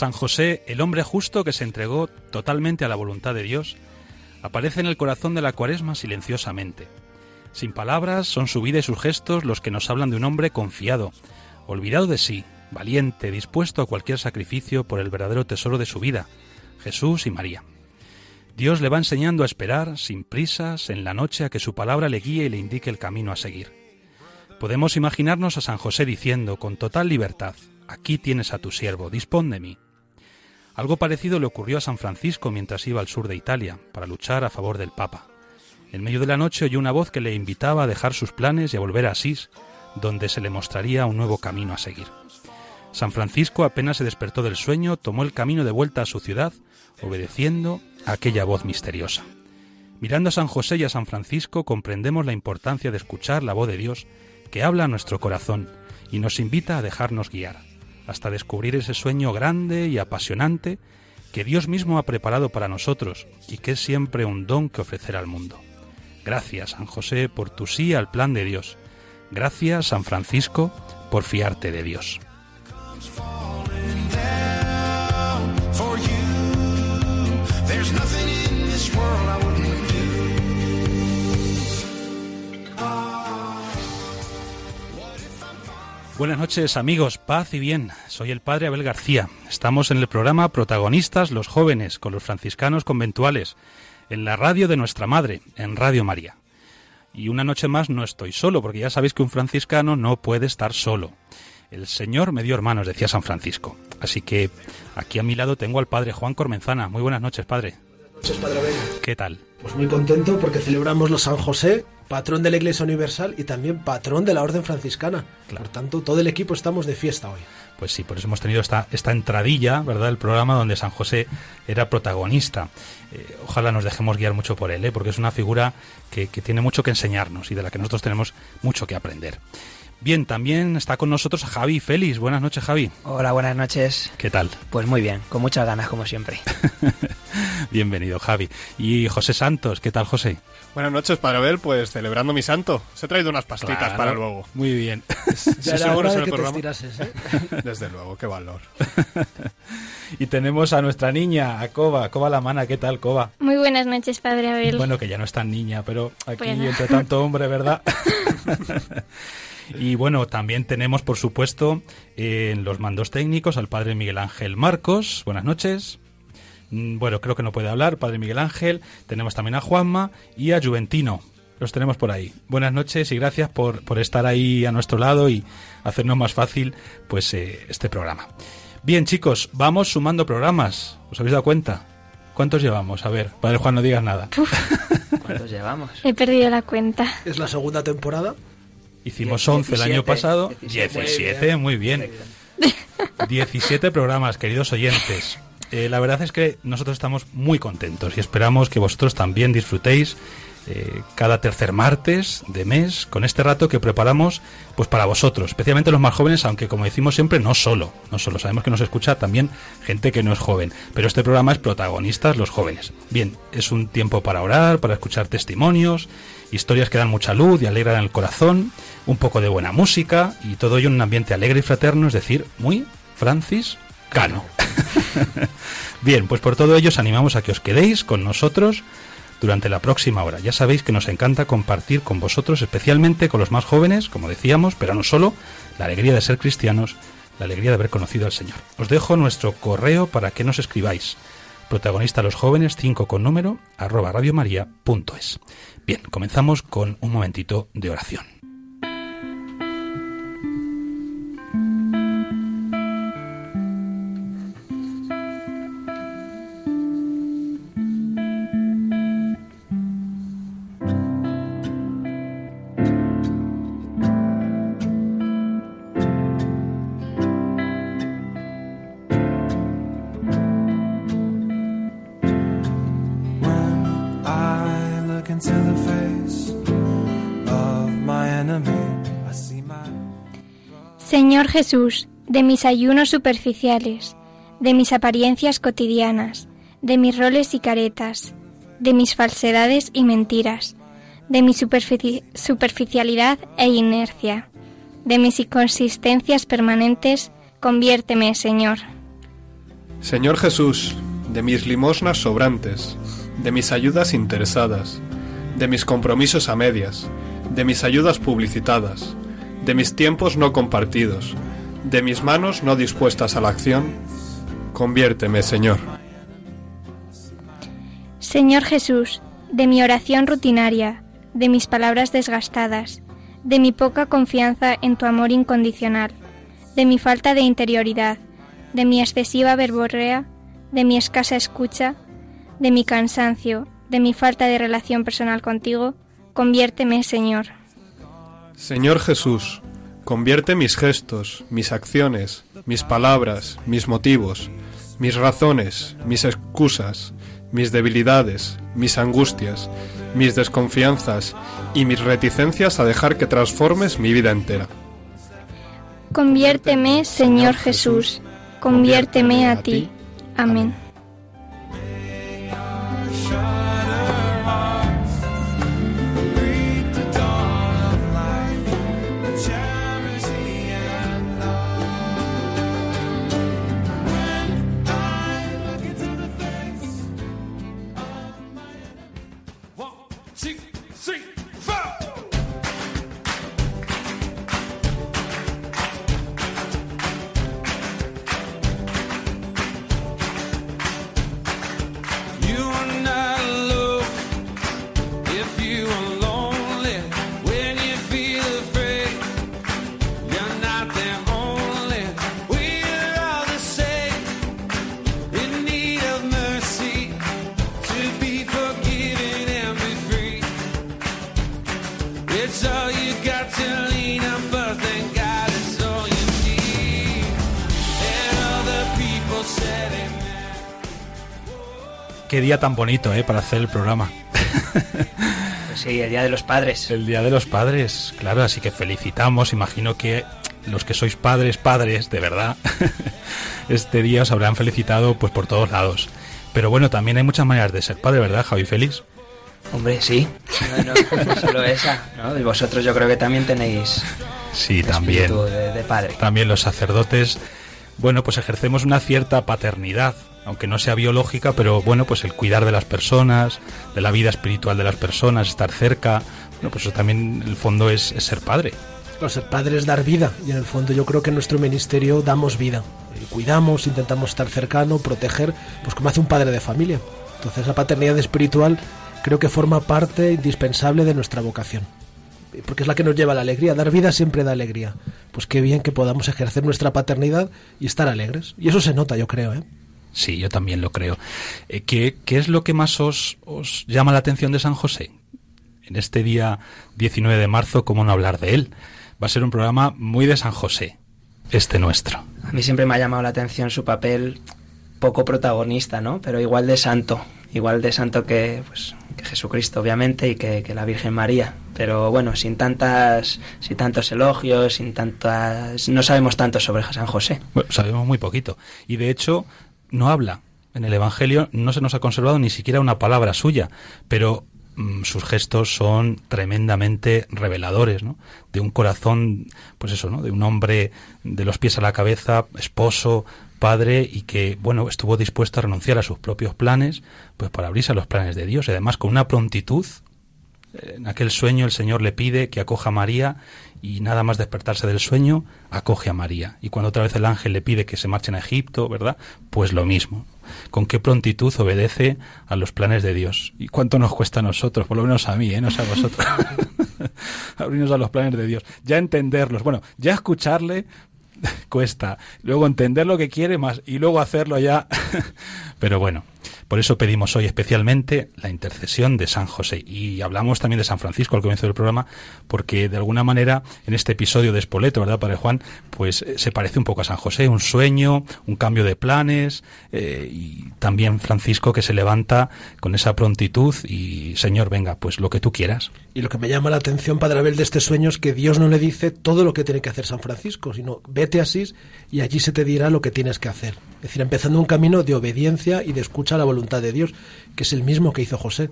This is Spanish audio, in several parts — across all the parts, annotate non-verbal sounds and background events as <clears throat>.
San José, el hombre justo que se entregó totalmente a la voluntad de Dios, aparece en el corazón de la cuaresma silenciosamente. Sin palabras, son su vida y sus gestos los que nos hablan de un hombre confiado, olvidado de sí, valiente, dispuesto a cualquier sacrificio por el verdadero tesoro de su vida, Jesús y María. Dios le va enseñando a esperar, sin prisas, en la noche a que su palabra le guíe y le indique el camino a seguir. Podemos imaginarnos a San José diciendo con total libertad, aquí tienes a tu siervo, dispón de mí. Algo parecido le ocurrió a San Francisco mientras iba al sur de Italia, para luchar a favor del Papa. En medio de la noche oyó una voz que le invitaba a dejar sus planes y a volver a Asís, donde se le mostraría un nuevo camino a seguir. San Francisco apenas se despertó del sueño, tomó el camino de vuelta a su ciudad, obedeciendo a aquella voz misteriosa. Mirando a San José y a San Francisco comprendemos la importancia de escuchar la voz de Dios que habla a nuestro corazón y nos invita a dejarnos guiar, hasta descubrir ese sueño grande y apasionante que Dios mismo ha preparado para nosotros y que es siempre un don que ofrecer al mundo. Gracias, San José, por tu sí al plan de Dios. Gracias, San Francisco, por fiarte de Dios. Buenas noches amigos, paz y bien. Soy el padre Abel García. Estamos en el programa Protagonistas los jóvenes con los franciscanos conventuales, en la radio de nuestra madre, en Radio María. Y una noche más no estoy solo, porque ya sabéis que un franciscano no puede estar solo. El Señor me dio hermanos, decía San Francisco. Así que aquí a mi lado tengo al padre Juan Cormenzana. Muy buenas noches, padre. noches, Padre Abel. ¿Qué tal? Pues muy contento porque celebramos los San José, patrón de la Iglesia Universal y también patrón de la Orden Franciscana. Por tanto, todo el equipo estamos de fiesta hoy. Pues sí, por eso hemos tenido esta, esta entradilla, ¿verdad? El programa donde San José era protagonista. Eh, ojalá nos dejemos guiar mucho por él, ¿eh? porque es una figura que, que tiene mucho que enseñarnos y de la que nosotros tenemos mucho que aprender. Bien, también está con nosotros Javi Félix. Buenas noches, Javi. Hola, buenas noches. ¿Qué tal? Pues muy bien, con muchas ganas como siempre. <laughs> Bienvenido, Javi. Y José Santos, ¿qué tal, José? Buenas noches, Padre Abel, pues celebrando mi santo. Se he traído unas pastitas Claro. para luego. Muy bien. <laughs> Ya Sí, era seguro el que te estirases, ¿eh? <laughs> Desde luego, qué valor. y tenemos a nuestra niña, a Coba. Coba la mana, ¿qué tal, Coba? Muy buenas noches, Padre Abel. Bueno, que ya no es tan niña, pero aquí Bueno. entre tanto hombre, ¿verdad? Y bueno, también tenemos, por supuesto, en los mandos técnicos al padre Miguel Ángel Marcos. Buenas noches. Mm, Bueno, creo que no puede hablar, padre Miguel Ángel. Tenemos también a Juanma y a Juventino. Los tenemos por ahí. Buenas noches y gracias por, por estar ahí a nuestro lado y hacernos más fácil pues eh, este programa. Bien, chicos, vamos sumando programas. ¿Os habéis dado cuenta? ¿Cuántos llevamos? A ver, padre Juan, no digas nada. <laughs> ¿Cuántos llevamos? He perdido la cuenta. Es la segunda temporada. Hicimos Die- 11 el año 17, pasado. 17. 17, muy bien. 17 programas, queridos oyentes. Eh, la verdad es que nosotros estamos muy contentos y esperamos que vosotros también disfrutéis eh, cada tercer martes de mes con este rato que preparamos pues para vosotros, especialmente los más jóvenes, aunque como decimos siempre, no solo, no solo, sabemos que nos escucha también gente que no es joven, pero este programa es protagonistas los jóvenes. Bien, es un tiempo para orar, para escuchar testimonios, historias que dan mucha luz y alegran el corazón, un poco de buena música y todo ello en un ambiente alegre y fraterno, es decir, muy franciscano. <laughs> Bien, pues por todo ello os animamos a que os quedéis con nosotros durante la próxima hora. Ya sabéis que nos encanta compartir con vosotros, especialmente con los más jóvenes, como decíamos, pero no solo, la alegría de ser cristianos, la alegría de haber conocido al Señor. Os dejo nuestro correo para que nos escribáis. Protagonista los jóvenes 5 con número arroba radiomaria.es. Bien, comenzamos con un momentito de oración. Señor Jesús, de mis ayunos superficiales, de mis apariencias cotidianas, de mis roles y caretas, de mis falsedades y mentiras, de mi superfici- superficialidad e inercia, de mis inconsistencias permanentes, conviérteme, Señor. Señor Jesús, de mis limosnas sobrantes, de mis ayudas interesadas, de mis compromisos a medias, de mis ayudas publicitadas, de mis tiempos no compartidos, de mis manos no dispuestas a la acción, conviérteme, Señor. Señor Jesús, de mi oración rutinaria, de mis palabras desgastadas, de mi poca confianza en tu amor incondicional, de mi falta de interioridad, de mi excesiva verborrea, de mi escasa escucha, de mi cansancio, de mi falta de relación personal contigo, conviérteme, Señor. Señor Jesús, convierte mis gestos, mis acciones, mis palabras, mis motivos, mis razones, mis excusas, mis debilidades, mis angustias, mis desconfianzas y mis reticencias a dejar que transformes mi vida entera. Conviérteme, Señor Jesús, conviérteme a ti. Amén. Qué día tan bonito, ¿eh? Para hacer el programa. Pues sí, el Día de los Padres. El Día de los Padres, claro, así que felicitamos. Imagino que los que sois padres, padres, de verdad, <laughs> este día os habrán felicitado pues por todos lados. Pero bueno, también hay muchas maneras de ser padre, ¿verdad, Javi Félix? Hombre, sí. No, no, no solo esa, ¿no? Y vosotros yo creo que también tenéis Sí, también. de padre. También los sacerdotes, bueno, pues ejercemos una cierta paternidad, aunque no sea biológica, pero bueno, pues el cuidar de las personas, de la vida espiritual de las personas, estar cerca, bueno, pues eso también el fondo es, ser padre. Claro, ser padre es dar vida y en el fondo yo creo que en nuestro ministerio damos vida. Y cuidamos, intentamos estar cercano, proteger, pues como hace un padre de familia. Entonces la paternidad espiritual creo que forma parte indispensable de nuestra vocación. Porque es la que nos lleva a la alegría. Dar vida siempre da alegría. Pues qué bien que podamos ejercer nuestra paternidad y estar alegres. Y eso se nota, yo creo, ¿eh? Sí, yo también lo creo. Eh, ¿qué, qué es lo que más os, os llama la atención de San José? En este día 19 de marzo, ¿cómo no hablar de él? Va a ser un programa muy de San José, este nuestro. A mí siempre me ha llamado la atención su papel poco protagonista, ¿no? Pero igual de santo, igual de santo que, pues, que Jesucristo, obviamente, y que, que la Virgen María. Pero bueno, sin tantas, sin tantos elogios, sin tantas, no sabemos tanto sobre San José. Bueno, sabemos muy poquito. Y de hecho, no habla. En el Evangelio no se nos ha conservado ni siquiera una palabra suya, pero mm, sus gestos son tremendamente reveladores, ¿no? De un corazón, pues eso, ¿no? De un hombre de los pies a la cabeza, esposo, padre y que, bueno, estuvo dispuesto a renunciar a sus propios planes, pues para abrirse a los planes de Dios y además con una prontitud. En aquel sueño el Señor le pide que acoja a María y nada más despertarse del sueño, acoge a María. Y cuando otra vez el ángel le pide que se marchen a Egipto, ¿verdad? Pues lo mismo. Con qué prontitud obedece a los planes de Dios. ¿Y cuánto nos cuesta a nosotros? Por lo menos a mí, ¿eh? No sé a vosotros. <laughs> Abrirnos a los planes de Dios. Ya entenderlos. Bueno, ya escucharle <laughs> cuesta. Luego entender lo que quiere más y luego hacerlo ya. Pero bueno, Por eso pedimos hoy especialmente la intercesión de San José. Y hablamos también de San Francisco al comienzo del programa, porque de alguna manera en este episodio de Espoleto, ¿verdad, Padre Juan? Pues eh, se parece un poco a San José, un sueño, un cambio de planes, eh, y también Francisco que se levanta con esa prontitud y, Señor, venga, pues lo que tú quieras. Y lo que me llama la atención, Padre Abel, de este sueño es que Dios no le dice todo lo que tiene que hacer San Francisco, sino vete a Asís y allí se te dirá lo que tienes que hacer. Es decir, empezando un camino de obediencia y de escucha a la voluntad de Dios, que es el mismo que hizo José.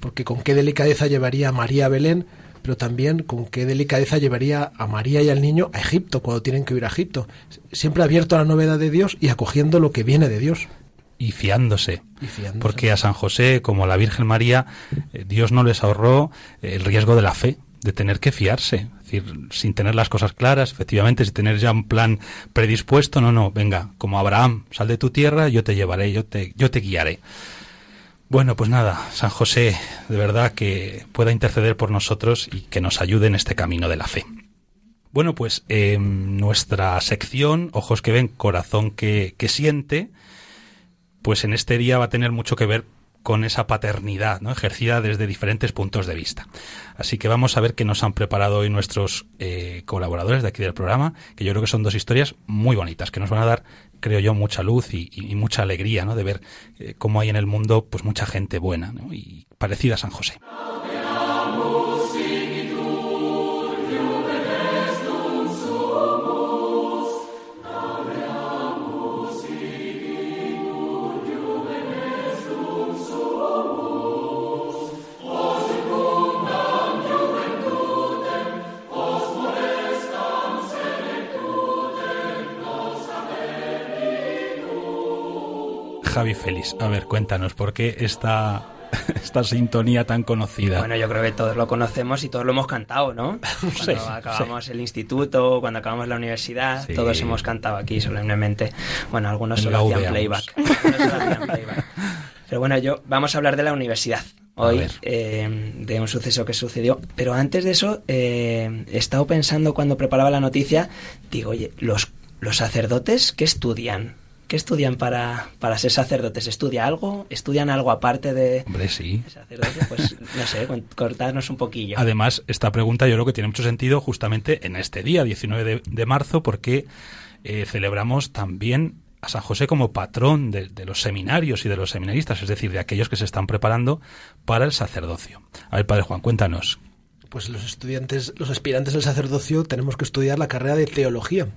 Porque con qué delicadeza llevaría a María a Belén, pero también con qué delicadeza llevaría a María y al niño a Egipto cuando tienen que ir a Egipto. Siempre abierto a la novedad de Dios y acogiendo lo que viene de Dios. Y fiándose. Y fiándose. Porque a San José, como a la Virgen María, eh, Dios no les ahorró eh, el riesgo de la fe, de tener que fiarse. Es decir, sin tener las cosas claras, efectivamente, sin tener ya un plan predispuesto, no, no, venga, como Abraham, sal de tu tierra, yo te llevaré, yo te, yo te guiaré. Bueno, pues nada, San José, de verdad que pueda interceder por nosotros y que nos ayude en este camino de la fe. Bueno, pues eh, nuestra sección, Ojos que ven, Corazón que, que siente, pues en este día va a tener mucho que ver con esa paternidad, ¿no? ejercida desde diferentes puntos de vista. Así que vamos a ver qué nos han preparado hoy nuestros eh, colaboradores de aquí del programa, que yo creo que son dos historias muy bonitas, que nos van a dar, creo yo, mucha luz y, mucha alegría, ¿no? De ver eh, cómo hay en el mundo, pues mucha gente buena, ¿no? Y parecida a San José. Javi Félix, a ver, cuéntanos, ¿por qué esta, <laughs> esta sintonía tan conocida? Bueno, yo creo que todos lo conocemos y todos lo hemos cantado, ¿no? <laughs> Cuando Sí, acabamos el instituto, cuando acabamos la universidad, Sí. todos hemos cantado aquí solemnemente. Bueno, algunos En solo hacían playback. Algunos solo hacían playback. <laughs> Pero bueno, yo vamos a hablar de la universidad hoy, eh, de un suceso que sucedió. Pero antes de eso, eh, he estado pensando cuando preparaba la noticia, digo, oye, los, los sacerdotes, ¿qué estudian? ¿Qué estudian para, para ser sacerdotes? ¿Estudia algo? ¿Estudian algo aparte de, Hombre, sí. sacerdote? Pues no sé, cortadnos un poquillo. Además, esta pregunta yo creo que tiene mucho sentido justamente en este día, 19 de, de marzo, porque eh, celebramos también a San José como patrón de, de los seminarios y de los seminaristas, es decir, de aquellos que se están preparando para el sacerdocio. A ver, Padre Juan, cuéntanos. Pues los estudiantes, los aspirantes al sacerdocio tenemos que estudiar la carrera de teología.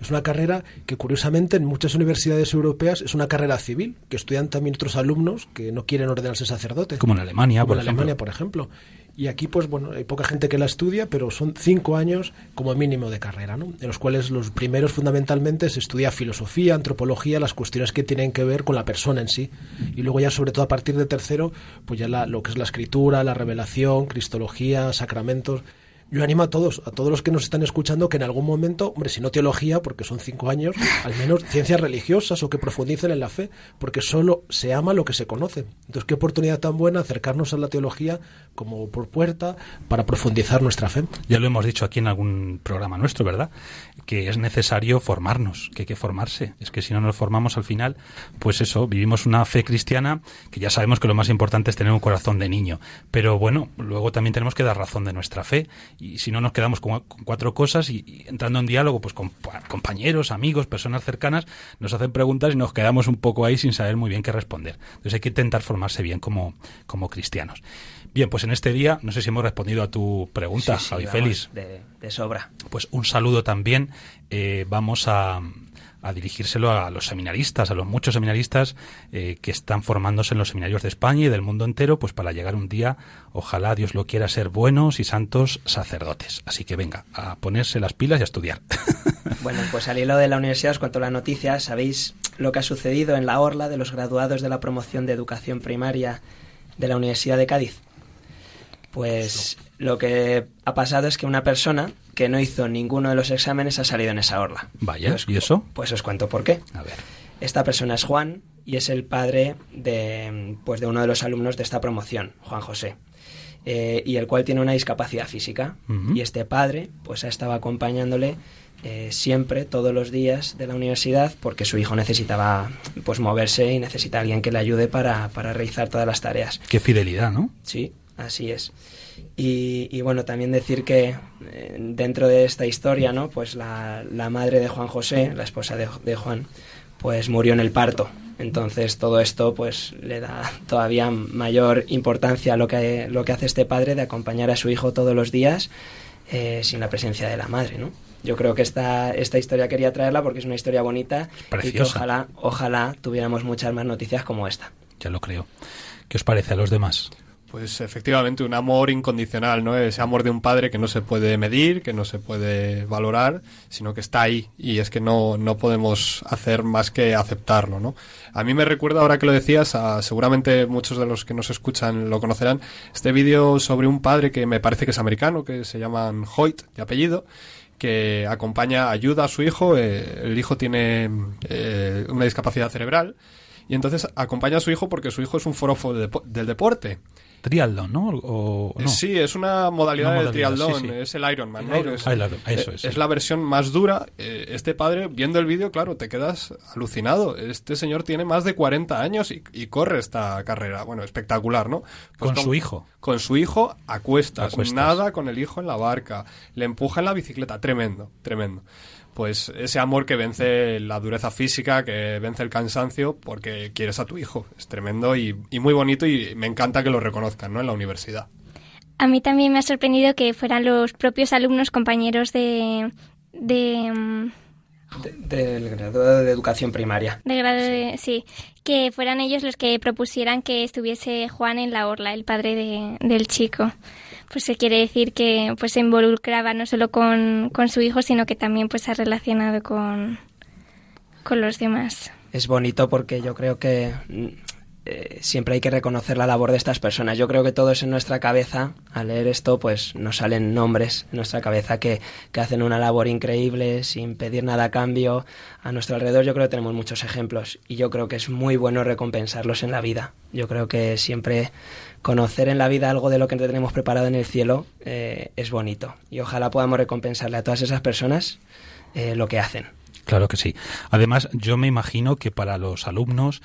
Es una carrera que curiosamente en muchas universidades europeas es una carrera civil, que estudian también otros alumnos que no quieren ordenarse sacerdotes. Como en Alemania, Como por en ejemplo. Alemania, por ejemplo. Y aquí, pues bueno, hay poca gente que la estudia, pero son cinco años como mínimo de carrera, ¿no? En los cuales los primeros fundamentalmente se estudia filosofía, antropología, las cuestiones que tienen que ver con la persona en sí. Y luego ya, sobre todo a partir de tercero, pues ya la- lo que es la escritura, la revelación, cristología, sacramentos. Yo animo a todos, a todos los que nos están escuchando, que en algún momento, hombre, si no teología, porque son cinco años, al menos ciencias religiosas o que profundicen en la fe, porque solo se ama lo que se conoce. Entonces, qué oportunidad tan buena acercarnos a la teología como por puerta para profundizar nuestra fe. Ya lo hemos dicho aquí en algún programa nuestro, ¿verdad? Que es necesario formarnos, que hay que formarse. Es que si no nos formamos al final, pues eso, vivimos una fe cristiana que ya sabemos que lo más importante es tener un corazón de niño. Pero bueno, luego también tenemos que dar razón de nuestra fe. Y si no nos quedamos con, con cuatro cosas y, y entrando en diálogo pues con pa- compañeros, amigos, personas cercanas, nos hacen preguntas y nos quedamos un poco ahí sin saber muy bien qué responder. Entonces hay que intentar formarse bien como, como cristianos. Bien, pues en este día, no sé si hemos respondido a tu pregunta, Sí, sí, Javi vamos, Félix. De, de sobra. Pues un saludo también. eh, vamos a, a dirigírselo a los seminaristas, a los muchos seminaristas eh, que están formándose en los seminarios de España y del mundo entero, pues para llegar un día, ojalá Dios lo quiera, ser buenos y santos sacerdotes. Así que venga, a ponerse las pilas y a estudiar. <laughs> Bueno, pues al hilo de la universidad os cuento la noticia. ¿Sabéis lo que ha sucedido en la orla de los graduados de la promoción de educación primaria de la Universidad de Cádiz? Pues lo que ha pasado es que una persona que no hizo ninguno de los exámenes ha salido en esa orla. Vaya, Pues- ¿y eso? Pues os cuento por qué. A ver. Esta persona es Juan y es el padre de, pues, de uno de los alumnos de esta promoción, Juan José. eh, y el cual tiene una discapacidad física. Y este padre, pues ha estado acompañándole eh, siempre, todos los días de la universidad, porque su hijo necesitaba pues moverse y necesita alguien que le ayude para, para realizar todas las tareas. Qué fidelidad, ¿no? Sí, así es. Y, y bueno, también decir que eh, dentro de esta historia, ¿no? Pues la, la madre de Juan José, la esposa de, de Juan, pues murió en el parto. Entonces todo esto pues le da todavía mayor importancia a lo que, lo que hace este padre de acompañar a su hijo todos los días eh, sin la presencia de la madre, ¿no? Yo creo que esta, esta historia quería traerla porque es una historia bonita y que preciosa. ojalá, ojalá tuviéramos muchas más noticias como esta. Ya lo creo. ¿Qué os parece a los demás? Pues efectivamente, un amor incondicional, ¿no? Ese amor de un padre que no se puede medir, que no se puede valorar, sino que está ahí y es que no, no podemos hacer más que aceptarlo, ¿no? A mí me recuerda, ahora que lo decías, a- seguramente muchos de los que nos escuchan lo conocerán, este vídeo sobre un padre que me parece que es americano, que se llaman Hoyt, de apellido, que acompaña, ayuda a su hijo, eh, el hijo tiene eh, una discapacidad cerebral, y entonces acompaña a su hijo porque su hijo es un forofo del deporte. Triatlón, ¿no? O, o no. Sí, es una modalidad, Una triatlón, sí, sí. es el Ironman. Ironman. Es, Ah, Iron- eso eh, es, es la versión más dura. Eh, Este padre, viendo el vídeo, claro, te quedas alucinado. Este señor tiene más de 40 años y, y corre esta carrera. Bueno, espectacular, ¿no? Pues Con su hijo. Con su hijo a cuestas, A cuestas. nada con el hijo en la barca, le empuja en la bicicleta, tremendo, tremendo. Pues ese amor que vence la dureza física, que vence el cansancio, porque quieres a tu hijo. Es tremendo y, muy bonito y me encanta que lo reconozcan, ¿no? En la universidad. A mí también me ha sorprendido que fueran los propios alumnos compañeros de, de, mm, De- del graduado de educación primaria. de grado de- sí, que fueran ellos los que propusieran que estuviese Juan en la orla, el padre de- del chico. Pues se quiere decir que pues se involucraba no solo con, con su hijo, sino que también pues se ha relacionado con, con los demás. es bonito porque yo creo que eh, siempre hay que reconocer la labor de estas personas. Yo creo que todos en nuestra cabeza, al leer esto, pues nos salen nombres en nuestra cabeza que, que hacen una labor increíble sin pedir nada a cambio. A nuestro alrededor yo creo que tenemos muchos ejemplos y yo creo que es muy bueno recompensarlos en la vida. Yo creo que siempre conocer en la vida algo de lo que tenemos preparado en el cielo eh, es bonito y ojalá podamos recompensarle a todas esas personas eh, lo que hacen. Claro que sí. Además, yo me imagino que para los alumnos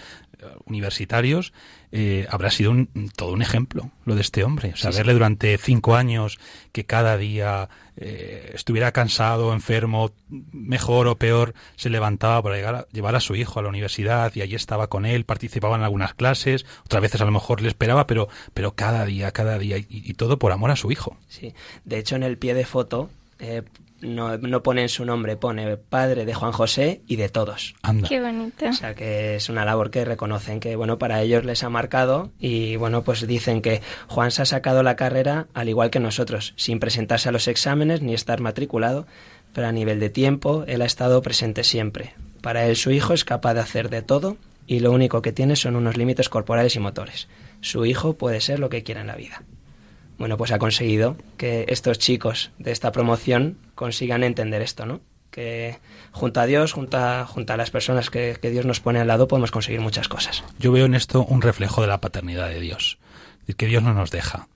universitarios eh, habrá sido un, todo un ejemplo lo de este hombre. O sea, Sí, sí. verle durante cinco años que cada día eh, estuviera cansado, enfermo, mejor o peor, se levantaba para llegar a- llevar a su hijo a la universidad y allí estaba con él, participaba en algunas clases, otras veces a lo mejor le esperaba, pero, pero cada día, cada día, y, y todo por amor a su hijo. Sí, de hecho en el pie de foto eh, no, no ponen su nombre, pone padre de Juan José y de todos. Anda. Qué bonito. O sea que es una labor que reconocen que bueno para ellos les ha marcado y bueno pues dicen que Juan se ha sacado la carrera al igual que nosotros, sin presentarse a los exámenes ni estar matriculado, pero a nivel de tiempo él ha estado presente siempre. Para él su hijo es capaz de hacer de todo y lo único que tiene son unos límites corporales y motores. Su hijo puede ser lo que quiera en la vida. Bueno, pues ha conseguido que estos chicos de esta promoción consigan entender esto, ¿no? Que junto a Dios, junto a, junto a las personas que, que Dios nos pone al lado, podemos conseguir muchas cosas. Yo veo en esto un reflejo de la paternidad de Dios. Que Dios no nos deja.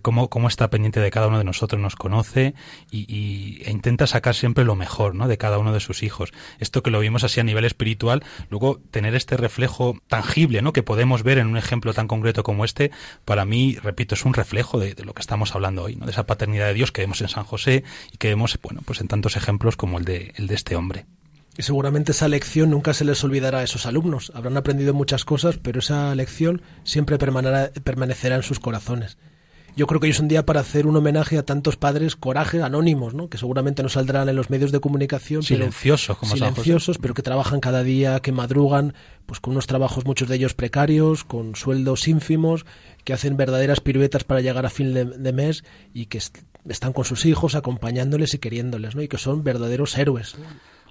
Cómo, cómo está pendiente de cada uno de nosotros, nos conoce y, e intenta sacar siempre lo mejor ¿no? de cada uno de sus hijos. Esto que lo vimos así a nivel espiritual, luego tener este reflejo tangible ¿no? que podemos ver en un ejemplo tan concreto como este, para mí, repito, es un reflejo de, de lo que estamos hablando hoy, ¿no? de esa paternidad de Dios que vemos en San José y que vemos bueno, pues en tantos ejemplos como el de, el de este hombre. Y seguramente esa lección nunca se les olvidará a esos alumnos. Habrán aprendido muchas cosas, pero esa lección siempre permanecerá en sus corazones. Yo creo que hoy es un día para hacer un homenaje a tantos padres coraje anónimos, ¿no? que seguramente no saldrán en los medios de comunicación. pero- Silenciosos, como San José. silenciosos, pero que trabajan cada día, que madrugan, pues con unos trabajos muchos de ellos precarios, con sueldos ínfimos, que hacen verdaderas piruetas para llegar a fin de, de mes y que est- están con sus hijos acompañándoles y queriéndoles, ¿no? Y que son verdaderos héroes.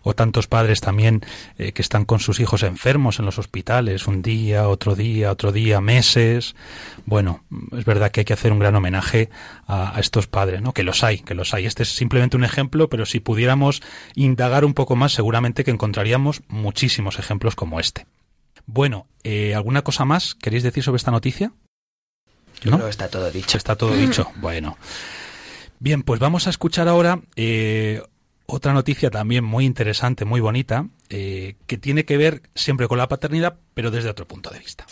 O tantos padres también eh, que están con sus hijos enfermos en los hospitales, un día, otro día, otro día, meses. Bueno, es verdad que hay que hacer un gran homenaje a, a estos padres, ¿no? Que los hay, que los hay. Este es simplemente un ejemplo, pero si pudiéramos indagar un poco más, seguramente que encontraríamos muchísimos ejemplos como este. Bueno, eh, ¿alguna cosa más queréis decir sobre esta noticia? ¿No? creo que está todo dicho. Está todo dicho. <laughs> Bueno. Bien, pues vamos a escuchar ahora eh, otra noticia también muy interesante, muy bonita, eh, que tiene que ver siempre con la paternidad, pero desde otro punto de vista.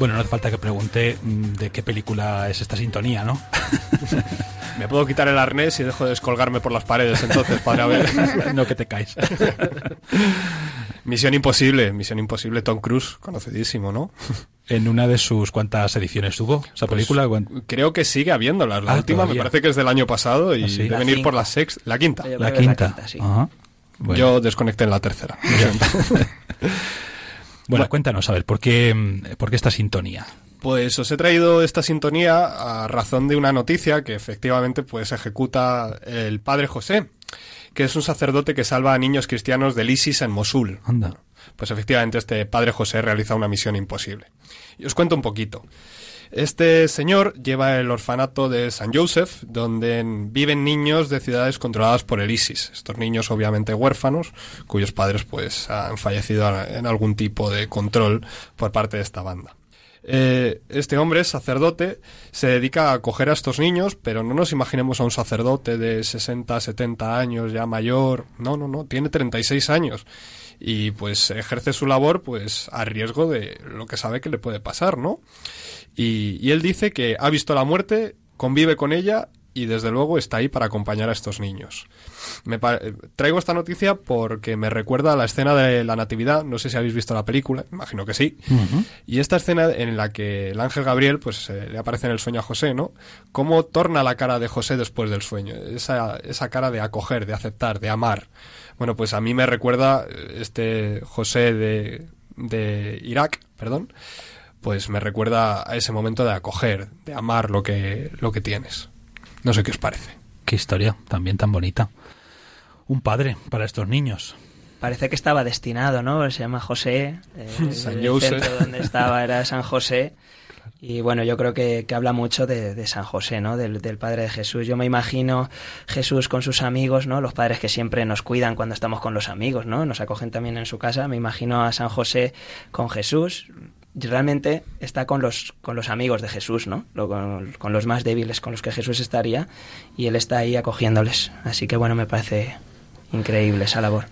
Bueno, no hace falta que pregunte mm, de qué película es esta sintonía, ¿no? <laughs> Me puedo quitar el arnés y dejo de descolgarme por las paredes entonces para ver. <laughs> no que te caes. <laughs> Misión Imposible, Misión Imposible, Tom Cruise, conocidísimo, ¿no? En una de sus cuántas ediciones tuvo esa Pues, película. ¿Cuán- creo que sigue habiéndolas. La Ah, última todavía. me parece que es del año pasado y Ah, sí. deben ir por la sexta, la quinta. La quinta. quinta, sí. Ajá. Bueno, Yo desconecté en la tercera. Bueno, cuéntanos, a ver, ¿por qué, ¿por qué esta sintonía? Pues os he traído esta sintonía a razón de una noticia que efectivamente pues ejecuta el padre José, que es un sacerdote que salva a niños cristianos del ISIS en Mosul. Anda. Pues efectivamente este padre José realiza una misión imposible. Y os cuento un poquito. Este señor lleva el orfanato de San Joseph, donde en- viven niños de ciudades controladas por el ISIS. Estos niños obviamente huérfanos, cuyos padres pues han fallecido en algún tipo de control por parte de esta banda. Eh, este hombre, sacerdote, se dedica a acoger a estos niños, pero no nos imaginemos a un sacerdote de 60, 70 años, ya mayor. No, no, no, tiene 36 años. Y pues ejerce su labor pues a riesgo de lo que sabe que le puede pasar, ¿no? Y, y él dice que ha visto la muerte, convive con ella y desde luego está ahí para acompañar a estos niños. Me traigo esta noticia porque me recuerda a la escena de la Natividad, no sé si habéis visto la película, imagino que sí. Y esta escena en la que el ángel Gabriel pues eh, le aparece en el sueño a José, ¿no? Cómo torna la cara de José después del sueño, esa, esa cara de acoger, de aceptar, de amar. Bueno, pues a mí me recuerda eh, este José de, de Irak, perdón, pues me recuerda a ese momento de acoger, de amar lo que, lo que tienes. No sé qué os parece. Qué historia, también tan bonita. Un padre para estos niños. Parece que estaba destinado, ¿no? Se llama José. eh, <laughs> San el José. centro donde estaba era San José. <laughs> Y bueno, yo creo que, que habla mucho de, de San José, ¿no? Del, del Padre de Jesús. Yo me imagino Jesús con sus amigos, ¿no? Los padres que siempre nos cuidan cuando estamos con los amigos, ¿no? Nos acogen también en su casa. Me imagino a San José con Jesús. Realmente está con los, con los amigos de Jesús, ¿no? Con, los más débiles con los que Jesús estaría. Y él está ahí acogiéndoles. Así que bueno, me parece increíble esa labor.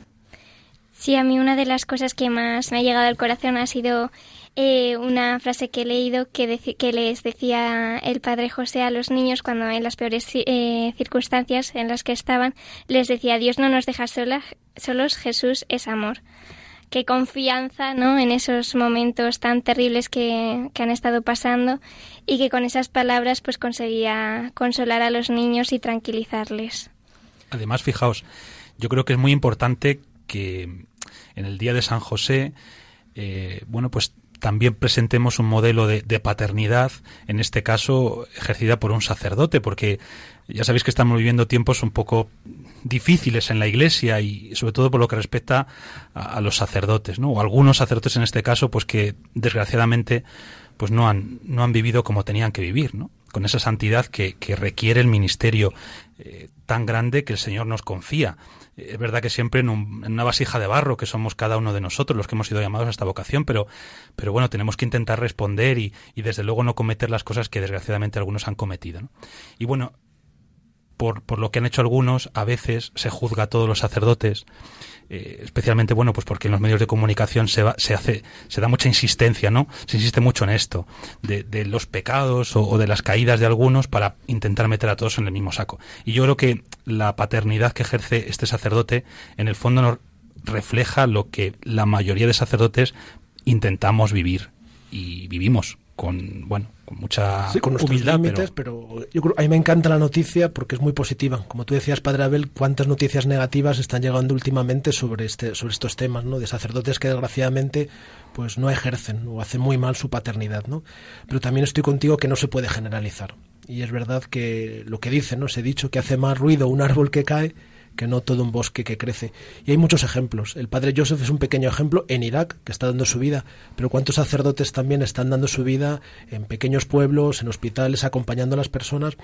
Sí, a mí una de las cosas que más me ha llegado al corazón ha sido eh, una frase que he leído que, que les decía el padre José a los niños cuando en las peores eh, circunstancias en las que estaban, les decía, Dios no nos deja sola, solos, Jesús es amor. Qué confianza, ¿no? En esos momentos tan terribles que, que han estado pasando y que con esas palabras pues conseguía consolar a los niños y tranquilizarles. Además, fijaos, yo creo que es muy importante que en el día de San José, eh, bueno, pues también presentemos un modelo de, paternidad, en este caso ejercida por un sacerdote, porque ya sabéis que estamos viviendo tiempos un poco difíciles en la Iglesia y sobre todo por lo que respecta a, los sacerdotes, ¿no? O algunos sacerdotes en este caso, pues que desgraciadamente pues no han, no han vivido como tenían que vivir, ¿no? Con esa santidad que, que requiere el ministerio eh, tan grande que el Señor nos confía. Es verdad que siempre en, un- una vasija de barro, que somos cada uno de nosotros los que hemos sido llamados a esta vocación, pero, pero bueno, tenemos que intentar responder y, y desde luego no cometer las cosas que desgraciadamente algunos han cometido. Y bueno, por, por lo que han hecho algunos, a veces se juzga a todos los sacerdotes, eh, especialmente bueno, pues porque en los medios de comunicación se, va- se hace, se da mucha insistencia, ¿no? Se insiste mucho en esto, de, los pecados o, o de las caídas de algunos para intentar meter a todos en el mismo saco. Y yo creo que la paternidad que ejerce este sacerdote, en el fondo nos refleja lo que la mayoría de sacerdotes intentamos vivir y vivimos con, bueno, con mucha Sí, con humildad, límites, pero- pero... yo creo, a mí me encanta la noticia porque es muy positiva. Como tú decías, Padre Abel, cuántas noticias negativas están llegando últimamente sobre este, sobre estos temas, ¿no? De sacerdotes que desgraciadamente pues no ejercen o hacen muy mal su paternidad, ¿no? Pero también estoy contigo que no se puede generalizar. Y es verdad que lo que dicen, ¿no? Se ha dicho que hace más ruido un árbol que cae que no todo un bosque que crece. Y hay muchos ejemplos. El padre Joseph es un pequeño ejemplo en Irak, que está dando su vida, pero ¿cuántos sacerdotes también están dando su vida en pequeños pueblos, en hospitales, acompañando a las personas?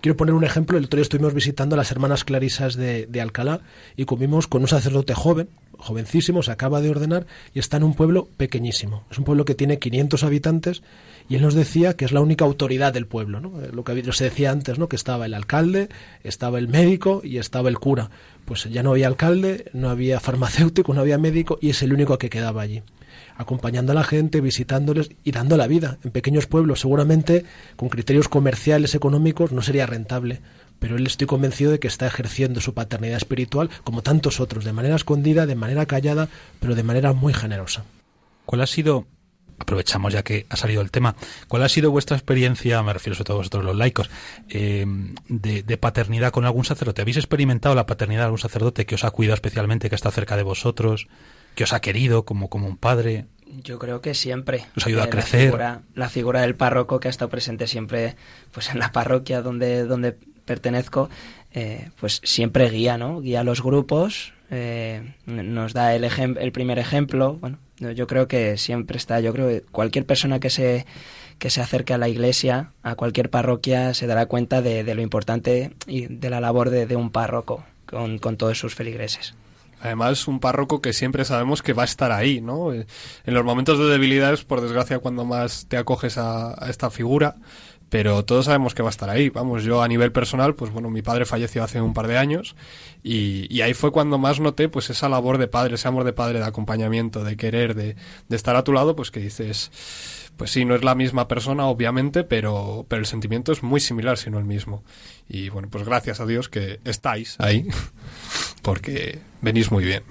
Quiero poner un ejemplo. El otro día estuvimos visitando a las hermanas clarisas de, de Alcalá y comimos con un sacerdote joven, jovencísimo, se acaba de ordenar y está en un pueblo pequeñísimo. Es un pueblo que tiene 500 habitantes y él nos decía que es la única autoridad del pueblo, ¿no? Eh, Lo que se decía antes, ¿no? Que estaba el alcalde, estaba el médico y estaba el cura. Pues ya no había alcalde, no había farmacéutico, no había médico y es el único que quedaba allí acompañando a la gente, visitándoles y dando la vida. En pequeños pueblos, seguramente con criterios comerciales, económicos, no sería rentable, pero él estoy convencido de que está ejerciendo su paternidad espiritual como tantos otros, de manera escondida, de manera callada, pero de manera muy generosa. ¿Cuál ha sido, aprovechamos ya que ha salido el tema, cuál ha sido vuestra experiencia, me refiero sobre todo a vosotros los laicos, eh, de, de paternidad con algún sacerdote? ¿Habéis experimentado la paternidad de algún sacerdote que os ha cuidado especialmente, que está cerca de vosotros, que os ha querido como, como un padre? Yo creo que siempre. Os ayuda a Eh, crecer. La figura, la figura del párroco que ha estado presente siempre pues en la parroquia donde, donde pertenezco, eh, pues siempre guía, ¿no? Guía a los grupos, eh, nos da el, el primer ejemplo. Bueno, yo creo que siempre está. Yo creo que cualquier persona que se que se acerque a la iglesia, a cualquier parroquia, se dará cuenta de, lo importante y de la labor de, un párroco con, con todos sus feligreses. Además, un párroco que siempre sabemos que va a estar ahí, ¿no? Eh, En los momentos de debilidad es, por desgracia, cuando más te acoges a esta figura, pero todos sabemos que va a estar ahí. Vamos, yo a nivel personal, pues bueno, mi padre falleció hace un par de años y, ahí fue cuando más noté, pues esa labor de padre, ese amor de padre, de acompañamiento, de querer, de, de estar a tu lado, pues que dices, pues sí, no es la misma persona, obviamente, pero, pero el sentimiento es muy similar, si no el mismo. Y bueno, pues gracias a Dios que estáis ahí, <laughs> porque venís muy bien.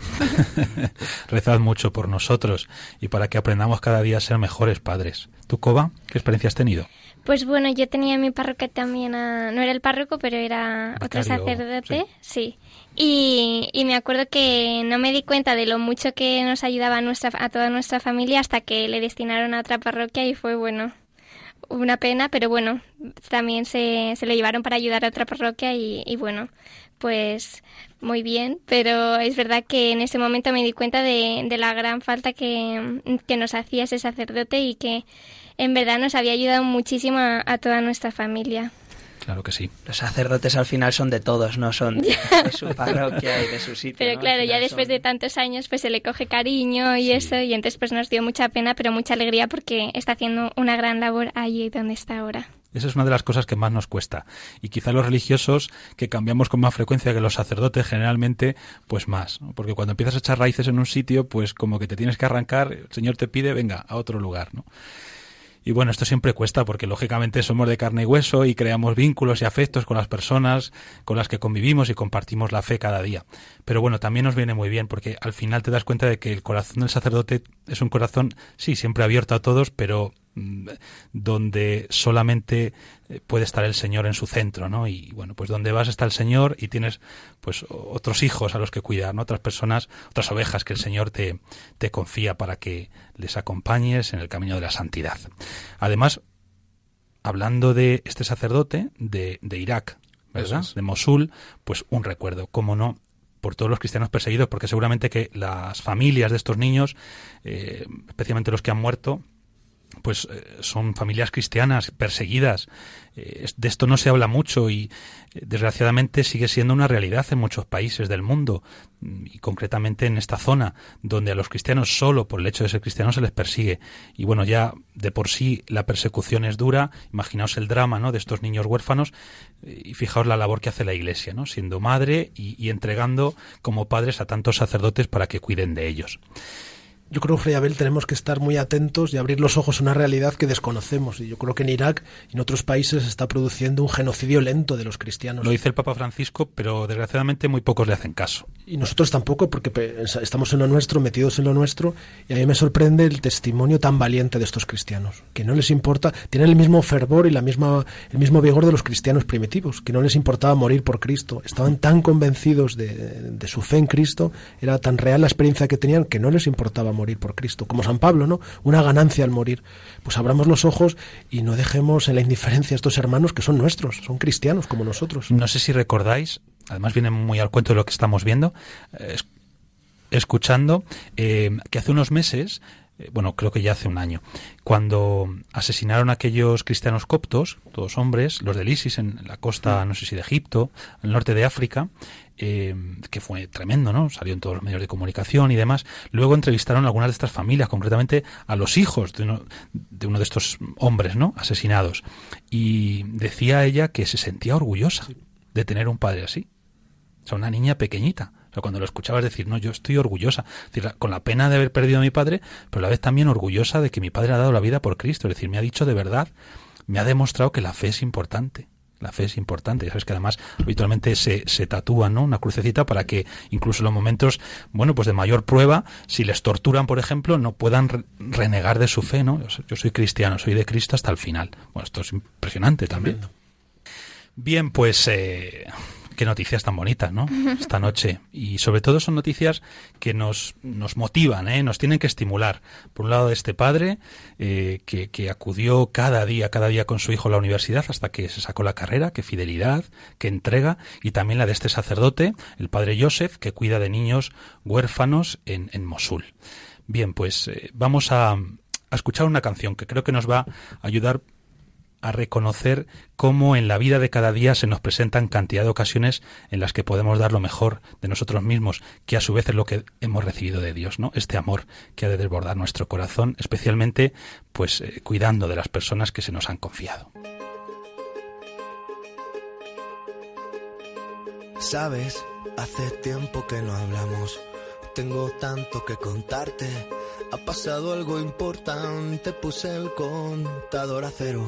<laughs> Rezad mucho por nosotros y para que aprendamos cada día a ser mejores padres. ¿Tú, Coba, qué experiencia has tenido? Pues bueno, yo tenía en mi parroquia también, a- no era el párroco, pero era otro sacerdote, sí. Y, y me acuerdo que no me di cuenta de lo mucho que nos ayudaba a, nuestra, a toda nuestra familia hasta que le destinaron a otra parroquia y fue bueno, una pena, pero bueno, también se, se le llevaron para ayudar a otra parroquia y, y bueno, pues muy bien, pero es verdad que en ese momento me di cuenta de, de la gran falta que, que nos hacía ese sacerdote y que en verdad nos había ayudado muchísimo a, a toda nuestra familia. Claro que sí. Los sacerdotes al final son de todos, no son de, de su parroquia y de su sitio. Pero claro, ya después son- de tantos años pues se le coge cariño y eso y entonces pues nos dio mucha pena pero mucha alegría porque está haciendo una gran labor allí donde está ahora. Esa es una de las cosas que más nos cuesta. Y quizá los religiosos, que cambiamos con más frecuencia que los sacerdotes, generalmente, pues más. ¿no? Porque cuando empiezas a echar raíces en un sitio, pues como que te tienes que arrancar, el Señor te pide, venga, a otro lugar, ¿no? Y bueno, esto siempre cuesta porque lógicamente somos de carne y hueso y creamos vínculos y afectos con las personas con las que convivimos y compartimos la fe cada día. Pero bueno, también nos viene muy bien porque al final te das cuenta de que el corazón del sacerdote es un corazón, sí, siempre abierto a todos, pero donde solamente eh, puede estar el Señor en su centro, ¿no? Y bueno, pues donde vas está el Señor y tienes pues otros hijos a los que cuidar, ¿no? Otras personas, otras ovejas que el Señor te, te confía para que les acompañes en el camino de la santidad. Además, hablando de este sacerdote de, de Irak, ¿verdad? Es. De Mosul, pues un recuerdo, cómo no, por todos los cristianos perseguidos, porque seguramente que las familias de estos niños, eh, especialmente los que han muerto, pues eh, son familias cristianas perseguidas. Eh, de esto no se habla mucho y eh, desgraciadamente sigue siendo una realidad en muchos países del mundo mm, y concretamente en esta zona donde a los cristianos solo por el hecho de ser cristianos se les persigue y bueno ya de por sí la persecución es dura imaginaos el drama ¿no? de estos niños huérfanos y fijaos la labor que hace la iglesia ¿no? siendo madre y, y entregando como padres a tantos sacerdotes para que cuiden de ellos Yo creo, Fray Abel, tenemos que estar muy atentos y abrir los ojos a una realidad que desconocemos. Y yo creo que en Irak y en otros países se está produciendo un genocidio lento de los cristianos. lo dice el Papa Francisco pero desgraciadamente muy pocos le hacen caso Y nosotros tampoco, porque estamos en lo nuestro, metidos en lo nuestro, y a mí me sorprende el testimonio tan valiente de estos cristianos, que no les importa, tienen el mismo fervor y la misma, el mismo vigor de los cristianos primitivos, que no les importaba morir por Cristo, estaban tan convencidos de, de su fe en Cristo, era tan real la experiencia que tenían, que no les importaba morir morir por Cristo, como San Pablo, ¿no? Una ganancia al morir. Pues abramos los ojos y no dejemos en la indiferencia a estos hermanos que son nuestros, son cristianos como nosotros. No sé si recordáis, además viene muy al cuento de lo que estamos viendo, eh, es- escuchando, eh, que hace unos meses, eh, bueno, creo que ya hace un año, cuando asesinaron a aquellos cristianos coptos, todos hombres, los del ISIS en la costa, no sé si de Egipto, al norte de África, eh, que fue tremendo, ¿no? Salió en todos los medios de comunicación y demás. Luego entrevistaron a algunas de estas familias, concretamente a los hijos de uno de, uno de estos hombres, ¿no? Asesinados. Y decía ella que se sentía orgullosa de tener un padre así. O sea, una niña pequeñita. O sea, cuando lo escuchabas decir, no, yo estoy orgullosa. Es decir, con la pena de haber perdido a mi padre, pero a la vez también orgullosa de que mi padre ha dado la vida por Cristo. Es decir, me ha dicho de verdad, me ha demostrado que la fe es importante. La fe es importante. Ya sabes que además habitualmente se, se tatúa, ¿no? Una crucecita para que incluso en los momentos, bueno, pues de mayor prueba, si les torturan, por ejemplo, no puedan re- renegar de su fe, ¿no? Yo soy- Yo soy cristiano, soy de Cristo hasta el final. Bueno, esto es impresionante también. Bien, pues eh, qué noticias tan bonitas, ¿no? Esta noche. Y sobre todo son noticias que nos, nos motivan, ¿eh? nos tienen que estimular. Por un lado, de este padre eh, que, que acudió cada día, cada día con su hijo a la universidad hasta que se sacó la carrera, qué fidelidad, qué entrega. Y también la de este sacerdote, el padre Joseph, que cuida de niños huérfanos en, en Mosul. Bien, pues eh, vamos a, a escuchar una canción que creo que nos va a ayudar a reconocer cómo en la vida de cada día se nos presentan cantidad de ocasiones en las que podemos dar lo mejor de nosotros mismos, que a su vez es lo que hemos recibido de Dios, ¿no? Este amor que ha de desbordar nuestro corazón, especialmente pues eh, cuidando de las personas que se nos han confiado. Sabes, hace tiempo que no hablamos. Tengo tanto que contarte. Ha pasado algo importante. Puse el contador a cero.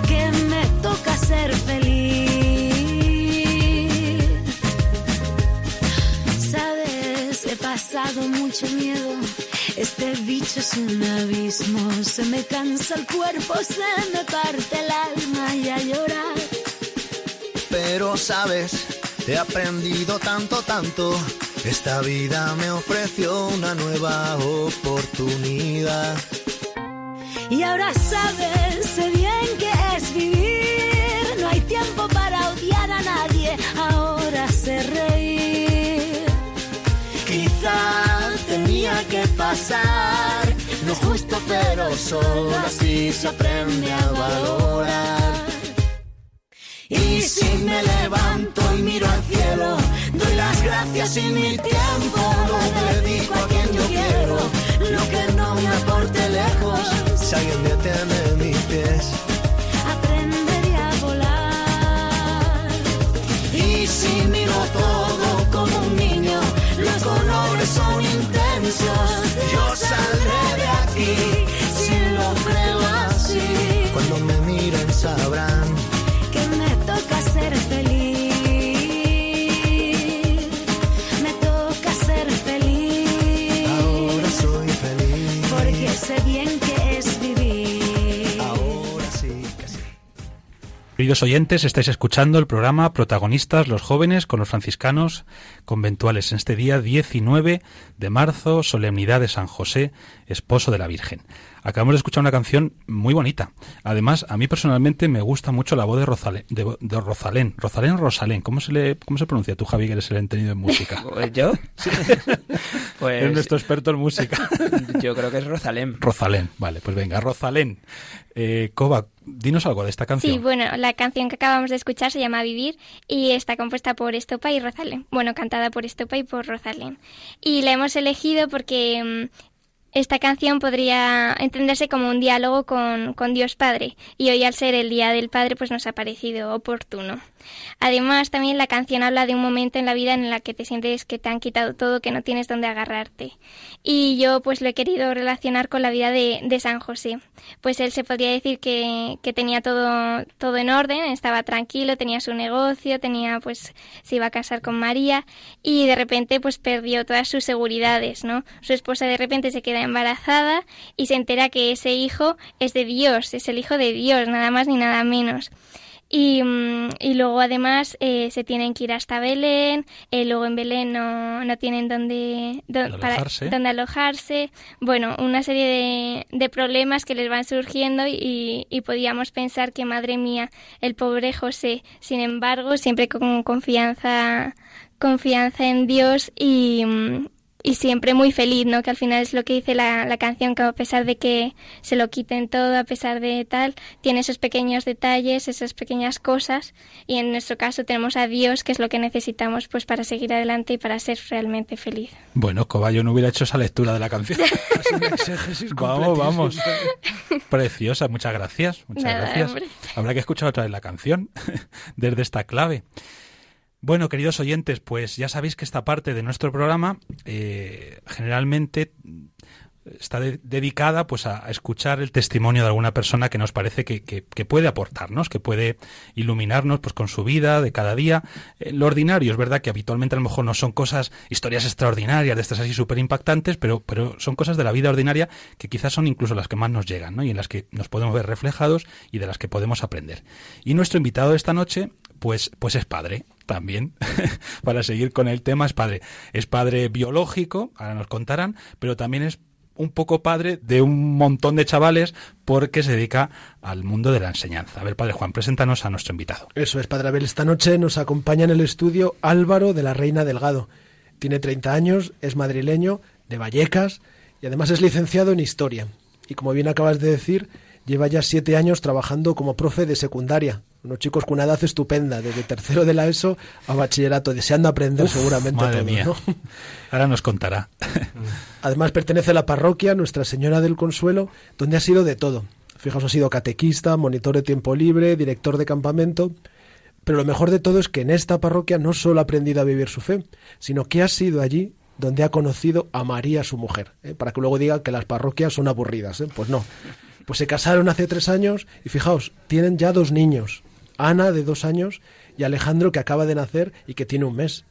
ser feliz. Sabes, he pasado mucho miedo. Este bicho es un abismo. Se me cansa el cuerpo, se me parte el alma y a llorar. Pero sabes, he aprendido tanto, tanto. Esta vida me ofreció una nueva oportunidad. Y ahora sabes, sé bien que Ahora sé reír. Quizá tenía que pasar. Es justo, pero solo así se aprende a valorar. Y si me levanto y miro al cielo, doy las gracias y mi tiempo lo dedico a quien yo quiero. Lo que no me aporte lejos, si alguien detiene mis intensos. Queridos oyentes, estáis escuchando el programa Protagonistas los jóvenes con los franciscanos conventuales en este día 19 de marzo, solemnidad de San José, esposo de la Virgen. Acabamos de escuchar una canción muy bonita. Además, a mí personalmente me gusta mucho la voz de Rosalén. De, de Rosalén. Rosalén Rosalén. ¿Cómo se, le, ¿Cómo se pronuncia tú, Javi, que eres el entendido en música? <laughs> Pues ¿Yo? <laughs> pues Es nuestro experto en música. <laughs> yo creo que es Rosalén. Rosalén. Vale, pues venga, Rosalén. Eh, Coba, dinos algo de esta canción. Sí, bueno, la canción que acabamos de escuchar se llama Vivir y está compuesta por Estopa y Rosalén. Bueno, cantada por Estopa y por Rosalén. Y la hemos elegido porque mm, esta canción podría entenderse como un diálogo con, con Dios Padre y hoy al ser el Día del Padre pues nos ha parecido oportuno. Además también la canción habla de un momento en la vida en la que te sientes que te han quitado todo, que no tienes dónde agarrarte. Y yo pues lo he querido relacionar con la vida de, San José. Pues él se podría decir que, que tenía todo, todo en orden, estaba tranquilo, tenía su negocio, tenía pues se iba a casar con María y de repente pues perdió todas sus seguridades, ¿no? Su esposa de repente se queda embarazada y se entera que ese hijo es de Dios, es el hijo de Dios, nada más ni nada menos. Y, mm, y luego además eh, se tienen que ir hasta Belén, eh, luego en Belén no, no tienen dónde, dó- Donde para- alojarse. dónde alojarse. Bueno, una serie de, de problemas que les van surgiendo y, y podíamos pensar que, madre mía, el pobre José, sin embargo, siempre con confianza, confianza en Dios y, mm, y siempre muy feliz, ¿no? Que al final es lo que dice la, la canción, que a pesar de que se lo quiten todo, a pesar de tal, tiene esos pequeños detalles, esas pequeñas cosas, y en nuestro caso tenemos a Dios, que es lo que necesitamos pues para seguir adelante y para ser realmente feliz. Bueno, Coba, yo no hubiera hecho esa lectura de la canción. <laughs> Vamos, vamos. Preciosa, muchas gracias. Muchas Nada, gracias. hombre. Habrá que escuchar otra vez la canción <laughs> desde esta clave. Bueno, queridos oyentes, pues ya sabéis que esta parte de nuestro programa eh, generalmente está de- dedicada pues a, escuchar el testimonio de alguna persona que nos parece que, que- que puede aportarnos, que puede iluminarnos pues con su vida de cada día. Eh, lo ordinario es verdad que habitualmente a lo mejor no son cosas, historias extraordinarias, de estas así súper impactantes, pero, pero son cosas de la vida ordinaria que quizás son incluso las que más nos llegan, ¿no? Y en las que nos podemos ver reflejados y de las que podemos aprender. Y nuestro invitado de esta noche, pues, pues es padre también, <laughs> para seguir con el tema, es padre. Es padre biológico, ahora nos contarán, pero también es un poco padre de un montón de chavales porque se dedica al mundo de la enseñanza. A ver, padre Juan, preséntanos a nuestro invitado. Eso es, Padre Abel. Esta noche nos acompaña en el estudio Álvaro de la Reina Delgado. Tiene 30 años, es madrileño, de Vallecas, y además es licenciado en Historia. Y como bien acabas de decir, lleva ya siete años trabajando como profe de secundaria. Unos chicos con una edad estupenda, desde tercero de la ESO a bachillerato, deseando aprender Uf, seguramente madre todo, mía. ¿no? <laughs> Ahora nos contará. <laughs> Además pertenece a la parroquia Nuestra Señora del Consuelo, donde ha sido de todo. Fijaos, ha sido catequista, monitor de tiempo libre, director de campamento. Pero lo mejor de todo es que en esta parroquia no solo ha aprendido a vivir su fe, sino que ha sido allí donde ha conocido a María, su mujer. ¿eh? Para que luego diga que las parroquias son aburridas. ¿eh? Pues no. Pues se casaron hace tres años y fijaos, tienen ya dos niños. Ana, de dos años, y Alejandro, que acaba de nacer y que tiene un mes.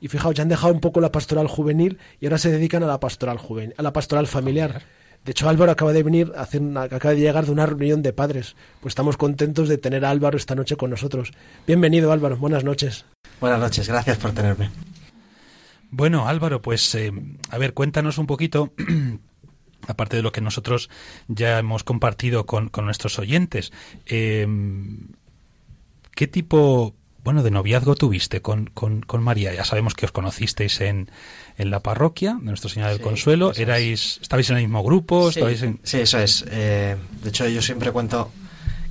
Y fijaos, ya han dejado un poco la pastoral juvenil y ahora se dedican a la pastoral juvenil, a la pastoral familiar. De hecho, Álvaro acaba de venir a hacer una- acaba de llegar de una reunión de padres. Pues estamos contentos de tener a Álvaro esta noche con nosotros. Bienvenido, Álvaro. Buenas noches. Buenas noches, gracias por tenerme. Bueno, Álvaro, pues eh, a ver, cuéntanos un poquito, <clears throat> aparte de lo que nosotros ya hemos compartido con, con nuestros oyentes, eh, ¿qué tipo, bueno, de noviazgo tuviste con, con, con María? Ya sabemos que os conocisteis en, en la parroquia de Nuestra Señora del Sí, Consuelo. ¿Erais, ¿Estabais en el mismo grupo? Sí, ¿Estabais en... sí, eso es. Eh, de hecho, yo siempre cuento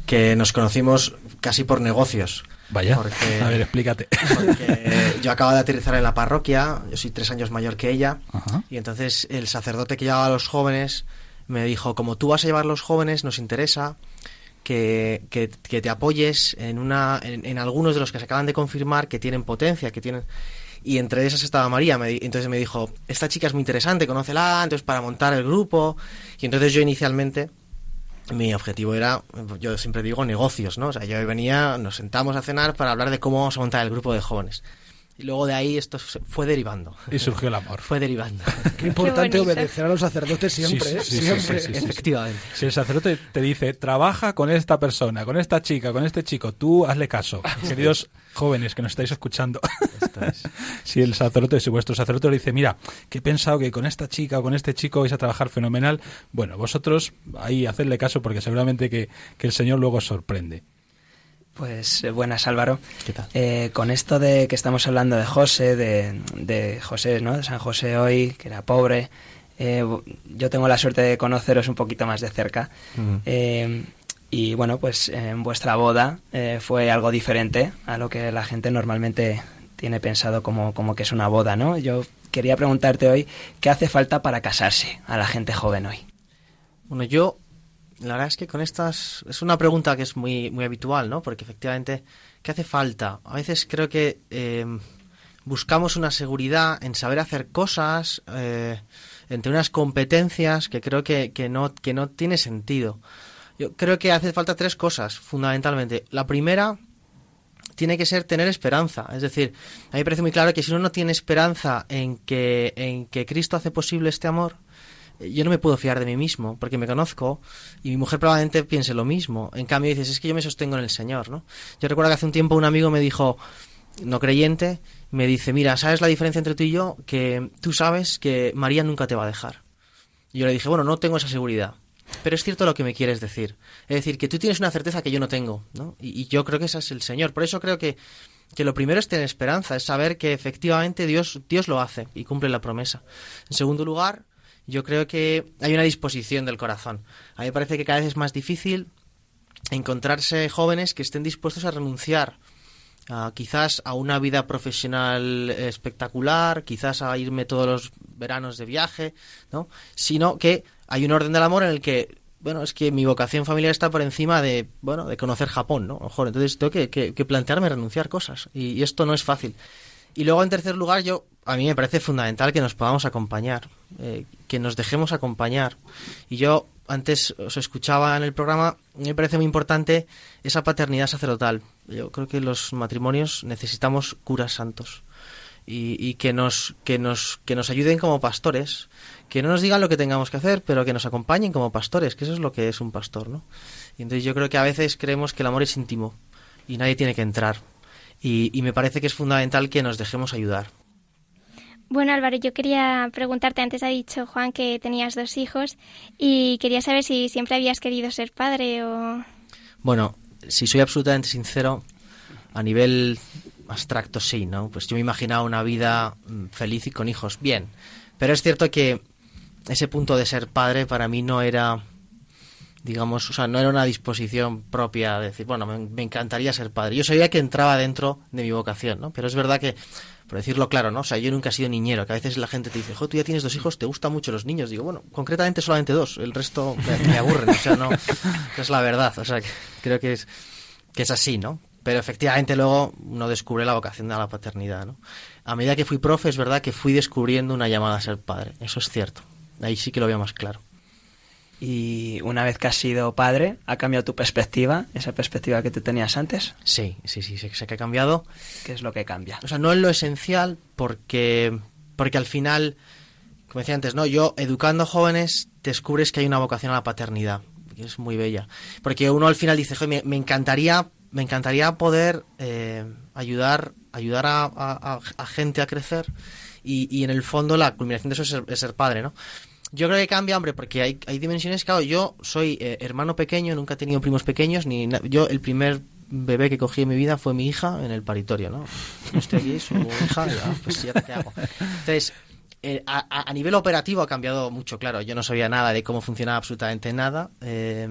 que nos conocimos casi por negocios. Vaya, Porque- <laughs> a ver, explícate. Porque yo acabo de aterrizar en la parroquia, yo soy tres años mayor que ella, Ajá. y entonces el sacerdote que llevaba a los jóvenes me dijo, como tú vas a llevar a los jóvenes, nos interesa que, que- te apoyes en, una, en, algunos de los que se acaban de confirmar que tienen potencia, que tienen... Y entre esas estaba María, entonces me dijo, esta chica es muy interesante, conócela, entonces para montar el grupo. Y entonces yo inicialmente mi objetivo era, yo siempre digo, negocios, ¿no? O sea, yo venía, nos sentamos a cenar para hablar de cómo vamos a montar el grupo de jóvenes. Y luego de ahí esto fue derivando. Y surgió el amor. Fue derivando. <laughs> Qué importante obedecer a los sacerdotes siempre, Sí, ¿eh? sí, sí, siempre. sí, sí, sí. Efectivamente. Si el sacerdote te dice, trabaja con esta persona, con esta chica, con este chico, tú hazle caso. <laughs> Queridos jóvenes que nos estáis escuchando. Esto es. <laughs> si el sacerdote, si vuestro sacerdote le dice, mira, que he pensado que con esta chica o con este chico vais a trabajar fenomenal, bueno, vosotros ahí hacedle caso porque seguramente que, que el Señor luego os sorprende. Pues eh, buenas, Álvaro. ¿Qué tal? Eh, con esto de que estamos hablando de José, de, de José, ¿no? De San José hoy, que era pobre. eh, yo tengo la suerte de conoceros un poquito más de cerca. Eh, y bueno, pues en vuestra boda eh, fue algo diferente a lo que la gente normalmente tiene pensado como, como que es una boda, ¿no? Yo quería preguntarte hoy, ¿qué hace falta para casarse a la gente joven hoy? Bueno, yo, la verdad es que con estas, es una pregunta que es muy, muy habitual, ¿no? Porque efectivamente, ¿qué hace falta? A veces creo que eh, buscamos una seguridad en saber hacer cosas, eh, entre unas competencias que creo que, que, no, que no tiene sentido. Yo creo que hace falta tres cosas, fundamentalmente. La primera tiene que ser tener esperanza. Es decir, a mí me parece muy claro que si uno no tiene esperanza en que, en que Cristo hace posible este amor, yo no me puedo fiar de mí mismo, porque me conozco y mi mujer probablemente piense lo mismo. En cambio dices, es que yo me sostengo en el Señor, ¿no? Yo recuerdo que hace un tiempo un amigo me dijo, no creyente, me dice, mira, ¿sabes la diferencia entre tú y yo? Que tú sabes que María nunca te va a dejar. Y yo le dije, bueno, no tengo esa seguridad. Pero es cierto lo que me quieres decir. Es decir, que tú tienes una certeza que yo no tengo, ¿no? Y, y yo creo que ese es el Señor. Por eso creo que, que lo primero es tener esperanza, es saber que efectivamente Dios, Dios lo hace y cumple la promesa. En segundo lugar, yo creo que hay una disposición del corazón. A mí me parece que cada vez es más difícil encontrarse jóvenes que estén dispuestos a renunciar a, quizás a una vida profesional espectacular, quizás a irme todos los veranos de viaje, ¿no? Sino que hay un orden del amor en el que bueno, es que mi vocación familiar está por encima de, bueno, de conocer Japón, ¿no? Mejor, entonces tengo que, que- que plantearme renunciar cosas y esto no es fácil. Y luego, en tercer lugar, yo a mí me parece fundamental que nos podamos acompañar, eh, que nos dejemos acompañar. Y yo antes os escuchaba en el programa, me parece muy importante esa paternidad sacerdotal. Yo creo que los matrimonios necesitamos curas santos y, y que nos que nos que nos ayuden como pastores, que no nos digan lo que tengamos que hacer, pero que nos acompañen como pastores, que eso es lo que es un pastor, ¿no? Y entonces yo creo que a veces creemos que el amor es íntimo y nadie tiene que entrar. Y, y me parece que es fundamental que nos dejemos ayudar. Bueno, Álvaro, yo quería preguntarte, antes ha dicho Juan que tenías dos hijos y quería saber si siempre habías querido ser padre o... Bueno, si soy absolutamente sincero, a nivel abstracto sí, ¿no? Pues yo me imaginaba una vida mm, feliz y con hijos, bien. Pero es cierto que ese punto de ser padre para mí no era, digamos, o sea, no era una disposición propia de decir, bueno, me, encantaría ser padre. Yo sabía que entraba dentro de mi vocación, ¿no? Pero es verdad que, por decirlo claro, ¿no? O sea, yo nunca he sido niñero, que a veces la gente te dice, jo, tú ya tienes dos hijos, te gustan mucho los niños. Digo, bueno, concretamente solamente dos, el resto me, aburren, o sea, no, no es la verdad, o sea, que creo que es, que es así, ¿no? Pero efectivamente luego uno descubre la vocación de la paternidad, ¿no? A medida que fui profe, es verdad que fui descubriendo una llamada a ser padre, eso es cierto. Ahí sí que lo veo más claro. Y una vez que has sido padre, ¿ha cambiado tu perspectiva, esa perspectiva que tú tenías antes? Sí, sí, sí, sé, sé que ha cambiado. ¿Qué es lo que cambia? O sea, no es lo esencial porque, porque al final, como decía antes, ¿no? Yo educando jóvenes descubres que hay una vocación a la paternidad, que es muy bella. Porque uno al final dice, "Joder, me, me encantaría, me encantaría poder eh, ayudar, ayudar a, a- a- a gente a crecer y, y en el fondo la culminación de eso es ser, es ser padre, ¿no? Yo creo que cambia, hombre, porque hay, hay dimensiones, claro, yo soy eh, hermano pequeño, nunca he tenido primos pequeños, ni yo el primer bebé que cogí en mi vida fue mi hija en el paritorio, ¿no? Estoy aquí, su hija, ya, pues ya qué hago. Entonces, eh, a, nivel operativo ha cambiado mucho, claro, yo no sabía nada de cómo funcionaba absolutamente nada, eh,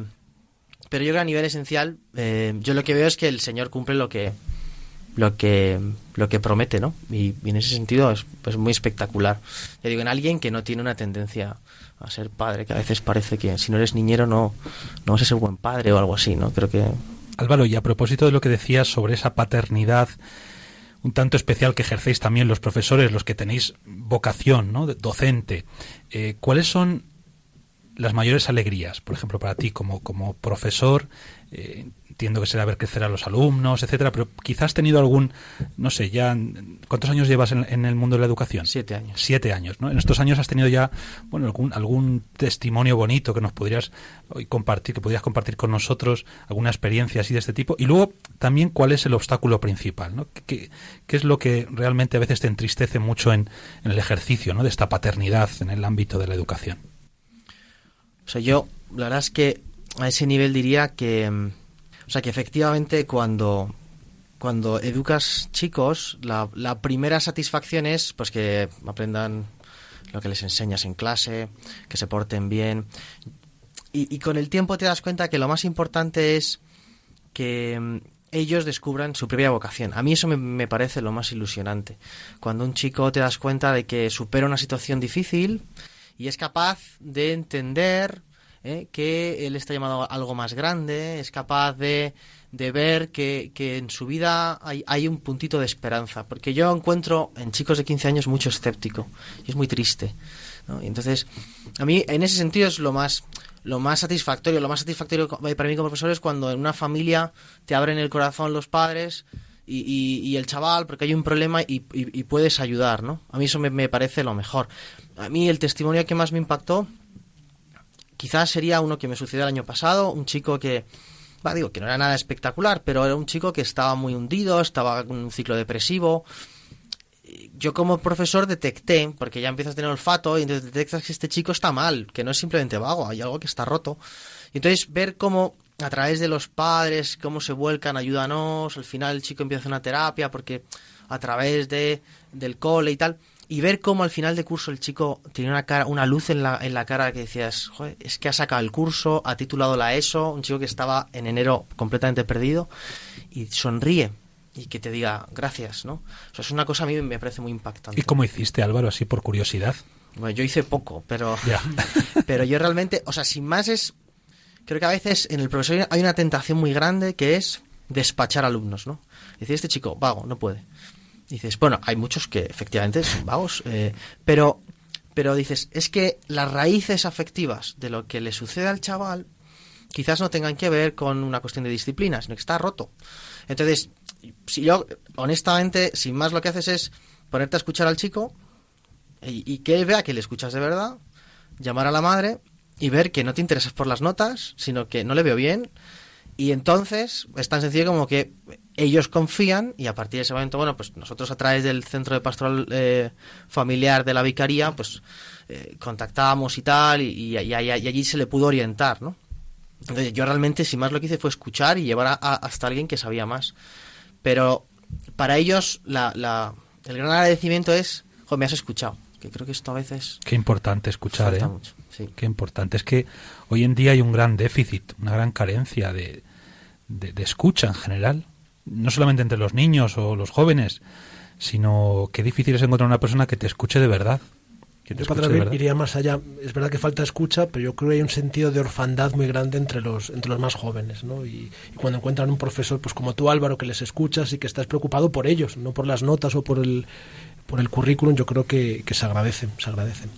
pero yo creo que a nivel esencial, eh, yo lo que veo es que el Señor cumple lo que lo que lo que promete, ¿no? Y, en ese sentido es pues muy espectacular. Ya digo, en alguien que no tiene una tendencia a ser padre, que a veces parece que si no eres niñero no, no vas a ser buen padre o algo así, ¿no? Creo que Álvaro, y a propósito de lo que decías sobre esa paternidad un tanto especial que ejercéis también los profesores, los que tenéis vocación ¿no? docente, eh, ¿cuáles son las mayores alegrías? Por ejemplo, para ti como, como profesor, eh, entiendo que será ver crecer a los alumnos, etcétera, pero quizás has tenido algún, no sé, ya, ¿cuántos años llevas en, en el mundo de la educación? Siete años. Siete años, ¿no? En estos años has tenido ya, bueno, algún, algún testimonio bonito que nos podrías hoy compartir, que podrías compartir con nosotros, alguna experiencia así de este tipo. Y luego, también, ¿cuál es el obstáculo principal, ¿no? ¿Qué, qué es lo que realmente a veces te entristece mucho en, en el ejercicio, ¿no? De esta paternidad en el ámbito de la educación. O sea, yo, la verdad es que a ese nivel diría que, mm, o sea, que efectivamente cuando, cuando educas chicos, la, la primera satisfacción es pues que aprendan lo que les enseñas en clase, que se porten bien. Y, con el tiempo te das cuenta que lo más importante es que mm, ellos descubran su propia vocación. A mí eso me, me parece lo más ilusionante. Cuando un chico te das cuenta de que supera una situación difícil y es capaz de entender ¿eh? que él está llamado a algo más grande, es capaz de, de ver que, que en su vida hay, hay un puntito de esperanza. Porque yo encuentro en chicos de 15 años mucho escéptico y es muy triste. entonces, a mí en ese sentido es lo más lo más satisfactorio, lo más satisfactorio para mí como profesor es cuando en una familia te abren el corazón los padres y, y, el chaval porque hay un problema y, y, y puedes ayudar, ¿no? A mí eso me, me, parece lo mejor. A mí el testimonio que más me impactó quizás sería uno que me sucedió el año pasado, un chico que, va, digo, que no era nada espectacular, pero era un chico que estaba muy hundido, estaba en un ciclo depresivo, yo como profesor detecté, porque ya empiezas a tener olfato y entonces detectas que este chico está mal, que no es simplemente vago, hay algo que está roto. Y entonces ver cómo a través de los padres, cómo se vuelcan, ayúdanos, al final el chico empieza una terapia porque a través de del cole y tal, y ver cómo al final de curso el chico tenía una cara, una luz en la, en la cara que decías, Joder, es que ha sacado el curso, ha titulado la ESO, un chico que estaba en enero completamente perdido y sonríe y que te diga gracias, ¿no? O sea, es una cosa a mí me parece muy impactante. ¿Y cómo hiciste, Álvaro, así por curiosidad? Bueno, yo hice poco, pero <laughs> <laughs> pero yo realmente, o sea, sin más es creo que a veces en el profesor hay una tentación muy grande que es despachar alumnos, ¿no? Decir, este chico, vago, no puede. Dices, bueno, hay muchos que efectivamente son vagos, eh, pero pero dices, es que las raíces afectivas de lo que le sucede al chaval quizás no tengan que ver con una cuestión de disciplina, sino que está roto. Entonces, si yo, honestamente, sin más lo que haces es ponerte a escuchar al chico y, y, que él vea que le escuchas de verdad, llamar a la madre y ver que no te interesas por las notas, sino que no le veo bien. Y entonces es tan sencillo como que ellos confían y a partir de ese momento, bueno, pues nosotros a través del centro de pastoral eh, familiar de la vicaría, pues eh, contactábamos y tal, y, y, y, allí se le pudo orientar, ¿no? Entonces yo realmente, sin más lo que hice fue escuchar y llevar a, a, hasta alguien que sabía más. Pero para ellos la, la, el gran agradecimiento es, jo, me has escuchado. Que creo que esto a veces... Qué importante escuchar, ¿eh? Mucho, sí. Qué importante. Es que hoy en día hay un gran déficit, una gran carencia de, de, de escucha en general. No solamente entre los niños o los jóvenes, sino qué difícil es encontrar una persona que te escuche de verdad. Que te yo para iría más allá. Es verdad que falta escucha, pero yo creo que hay un sentido de orfandad muy grande entre los, entre los más jóvenes, ¿no? Y, y, cuando encuentran un profesor, pues como tú, Álvaro, que les escuchas y que estás preocupado por ellos, no por las notas o por el, por el currículum, yo creo que, que se agradecen, se agradecen.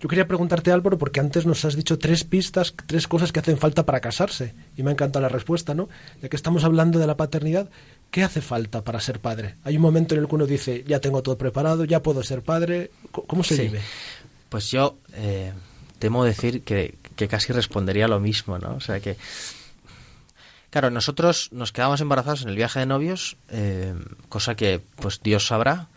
Yo quería preguntarte, Álvaro, porque antes nos has dicho tres pistas, tres cosas que hacen falta para casarse. Y me ha encantado la respuesta, ¿no? Ya que estamos hablando de la paternidad, ¿qué hace falta para ser padre? Hay un momento en el que uno dice, ya tengo todo preparado, ya puedo ser padre. ¿Cómo se sí. vive? Pues yo eh, temo decir que, que, casi respondería lo mismo, ¿no? O sea que. Claro, nosotros nos quedamos embarazados en el viaje de novios, eh, cosa que pues Dios sabrá.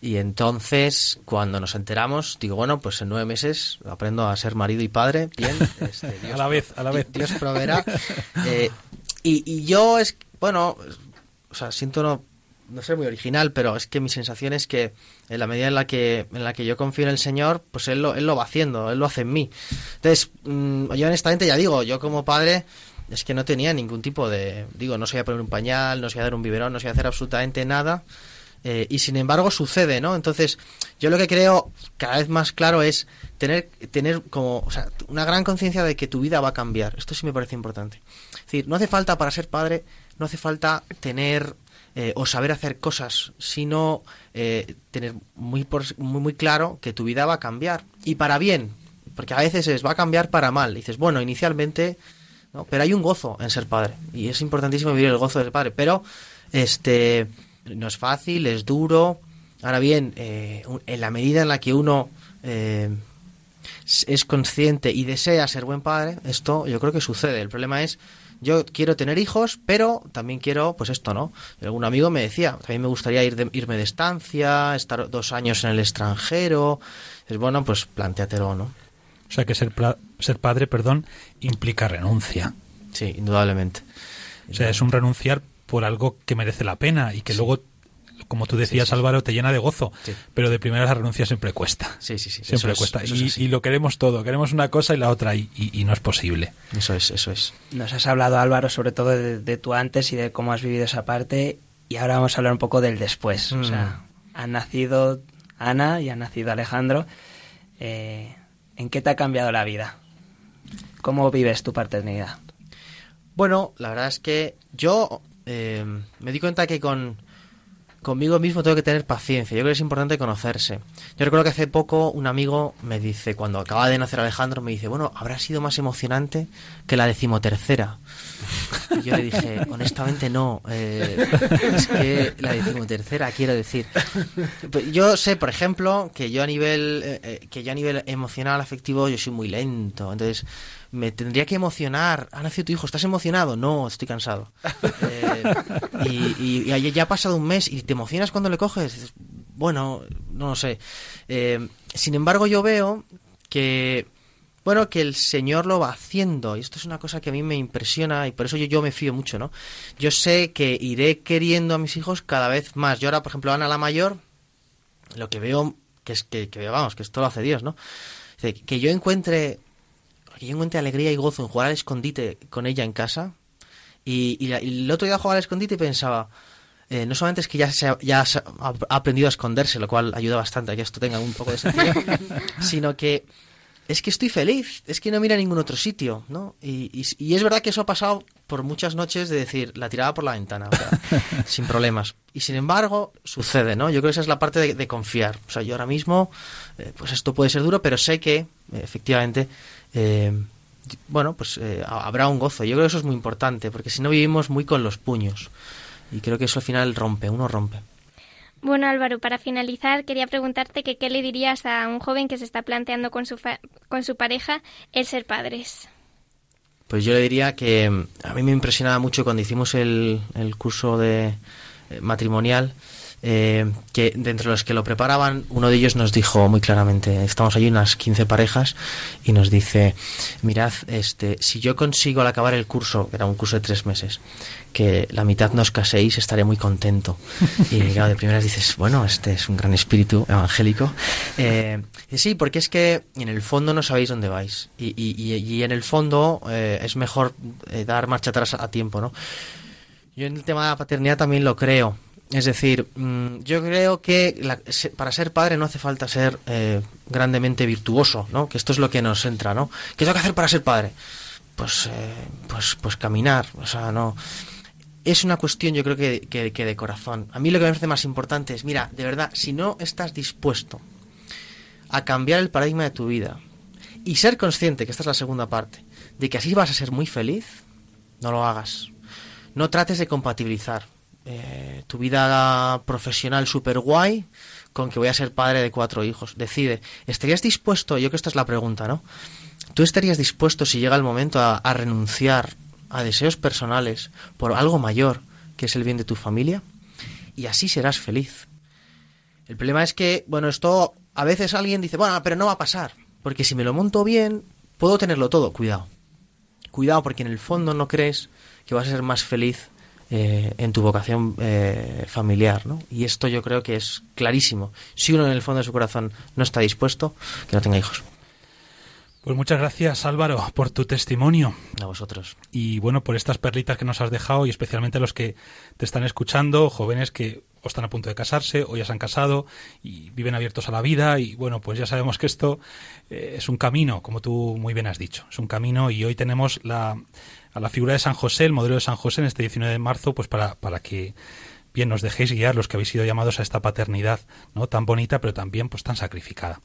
Y entonces, cuando nos enteramos, digo, bueno, pues en nueve meses aprendo a ser marido y padre. Bien, <laughs> este, Dios, a la vez, a la vez. Dios proveerá. Eh, y, y, yo es, bueno, o sea, siento no, no ser muy original, pero es que mi sensación es que en la medida en la que, en la que yo confío en el Señor, pues Él lo, él lo va haciendo, Él lo hace en mí. Entonces, mmm, yo honestamente ya digo, yo como padre es que no tenía ningún tipo de, digo, no sabía poner un pañal, no sabía dar un biberón, no sabía hacer absolutamente nada. Eh, y sin embargo sucede, ¿no? Entonces, yo lo que creo cada vez más claro es tener, tener como, o sea, una gran conciencia de que tu vida va a cambiar. Esto sí me parece importante. Es decir, no hace falta para ser padre, no hace falta tener eh, o saber hacer cosas, sino eh, tener muy, por, muy, muy claro que tu vida va a cambiar. Y para bien, porque a veces es, va a cambiar para mal. Dices, bueno, inicialmente, ¿no? pero hay un gozo en ser padre. Y es importantísimo vivir el gozo de ser padre. Pero, este, no es fácil, es duro. Ahora bien, eh, en la medida en la que uno es consciente y desea ser buen padre, esto yo creo que sucede. El problema es, yo quiero tener hijos, pero también quiero, pues esto, ¿no? Algún amigo me decía, también me gustaría ir de- irme de estancia, estar dos años en el extranjero. Es bueno, pues planteatelo, ¿no? O sea que ser, ser padre, perdón, implica renuncia. Sí, indudablemente. O sea, es un renunciar por algo que merece la pena y que luego, como tú decías, Álvaro, te llena de gozo. Sí. Pero de primera la renuncia siempre cuesta. Sí, sí, sí. Siempre eso es- cuesta. eso y, lo queremos todo. Queremos una cosa y la otra y, y- y no es posible. Eso es, eso es. Nos has hablado, Álvaro, sobre todo de, de tu antes y de cómo has vivido esa parte. Y ahora vamos a hablar un poco del después. O sea, han nacido Ana y ha nacido Alejandro. Eh, ¿En qué te ha cambiado la vida? ¿Cómo vives tu paternidad? Bueno, la verdad es que yo eh, me di cuenta que con conmigo mismo tengo que tener paciencia. Yo creo que es importante conocerse. Yo recuerdo que hace poco un amigo me dice, cuando acaba de nacer Alejandro, me dice, bueno, habrá sido más emocionante que la decimotercera. Y yo le dije, honestamente no. eh, es que la decimotercera, quiero decir. Pues Yo sé, por ejemplo, que yo a nivel eh, eh, que yo a nivel emocional, afectivo, yo soy muy lento. Entonces, me tendría que emocionar. Ha nacido tu hijo, ¿estás emocionado? No, estoy cansado. <laughs> Eh, y, y- y ahí ya ha pasado un mes y te emocionas cuando le coges. Bueno, no lo sé. Eh, sin embargo, yo veo que bueno, que el Señor lo va haciendo. Y esto es una cosa que a mí me impresiona y por eso yo, yo me fío mucho, ¿no? Yo sé que iré queriendo a mis hijos cada vez más. Yo ahora, por ejemplo, Ana la mayor, lo que veo, que es que, que vamos, que esto lo hace Dios, ¿no? Que yo encuentre, que yo encuentre alegría y gozo en jugar al escondite con ella en casa. Y, y el otro día jugaba al escondite y pensaba, eh, no solamente es que ya, se ha, ya se ha ha aprendido a esconderse, lo cual ayuda bastante a que esto tenga un poco de sentido, <laughs> sino que es que estoy feliz, es que no mira a ningún otro sitio, ¿no? Y, y- y es verdad que eso ha pasado por muchas noches de decir, la tiraba por la ventana, o sea, <laughs> sin problemas. Y sin embargo, sucede, ¿no? Yo creo que esa es la parte de, de confiar. O sea, yo ahora mismo, eh, pues esto puede ser duro, pero sé que, eh, efectivamente, eh, bueno, pues eh, ha- habrá un gozo. Yo creo que eso es muy importante, porque si no vivimos muy con los puños. Y creo que eso al final rompe, uno rompe. Bueno, Álvaro, para finalizar, quería preguntarte que qué le dirías a un joven que se está planteando con su, fa- con su pareja el ser padres. Pues yo le diría que mm, a mí me impresionaba mucho cuando hicimos el, el curso de eh, matrimonial, eh, que de entre los que lo preparaban, uno de ellos nos dijo muy claramente, estamos allí unas 15 parejas, y nos dice, mirad, este, si yo consigo al acabar el curso, que era un curso de tres meses, que la mitad nos caséis, estaré muy contento. Y <laughs> claro, de primeras dices, bueno, este es un gran espíritu evangélico. Eh, y sí, porque es que en el fondo no sabéis dónde vais. Y, y- y- en el fondo eh, es mejor eh, dar marcha atrás a tiempo, ¿no? Yo en el tema de la paternidad también lo creo. Es decir, mm, yo creo que la- para ser padre no hace falta ser eh, grandemente virtuoso, ¿no? Que esto es lo que nos entra, ¿no? ¿Qué tengo que hacer para ser padre? Pues, eh, pues, pues caminar, o sea, no. Es una cuestión, yo creo que, que- que de corazón. A mí lo que me parece más importante es, mira, de verdad, si no estás dispuesto a cambiar el paradigma de tu vida y ser consciente, que esta es la segunda parte, de que así vas a ser muy feliz, no lo hagas. No trates de compatibilizar eh, tu vida profesional super guay con que voy a ser padre de cuatro hijos. Decide, ¿estarías dispuesto? Yo que esta es la pregunta, ¿no? ¿Tú estarías dispuesto si llega el momento a renunciar a deseos personales por algo mayor que es el bien de tu familia? Y así serás feliz. El problema es que, bueno, esto a veces alguien dice, bueno, pero no va a pasar, porque si me lo monto bien, puedo tenerlo todo. Cuidado. Cuidado, porque en el fondo no crees que vas a ser más feliz eh, en tu vocación eh, familiar, ¿no? Y esto yo creo que es clarísimo. Si uno en el fondo de su corazón no está dispuesto, que no tenga hijos. Pues muchas gracias Álvaro por tu testimonio A vosotros. y bueno por estas perlitas que nos has dejado y especialmente a los que te están escuchando, jóvenes que o están a punto de casarse o ya se han casado y viven abiertos a la vida y bueno pues ya sabemos que esto eh, es un camino como tú muy bien has dicho es un camino y hoy tenemos la, a la figura de San José el modelo de San José en este 19 de marzo pues para, para que bien nos dejéis guiar los que habéis sido llamados a esta paternidad no tan bonita pero también pues tan sacrificada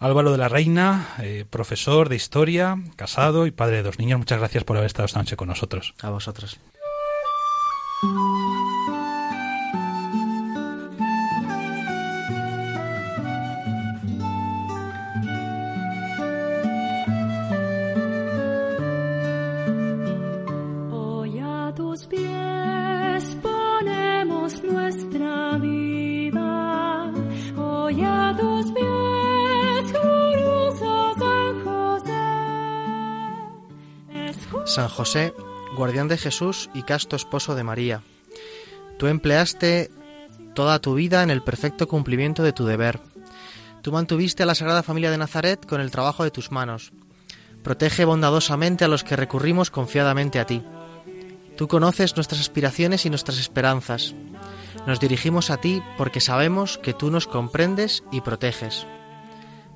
Álvaro de la Reina, eh, profesor de historia, casado y padre de dos niños, muchas gracias por haber estado esta noche con nosotros. A vosotros. San José, guardián de Jesús y casto esposo de María, tú empleaste toda tu vida en el perfecto cumplimiento de tu deber. Tú mantuviste a la Sagrada Familia de Nazaret con el trabajo de tus manos. Protege bondadosamente a los que recurrimos confiadamente a ti. Tú conoces nuestras aspiraciones y nuestras esperanzas. Nos dirigimos a ti porque sabemos que tú nos comprendes y proteges.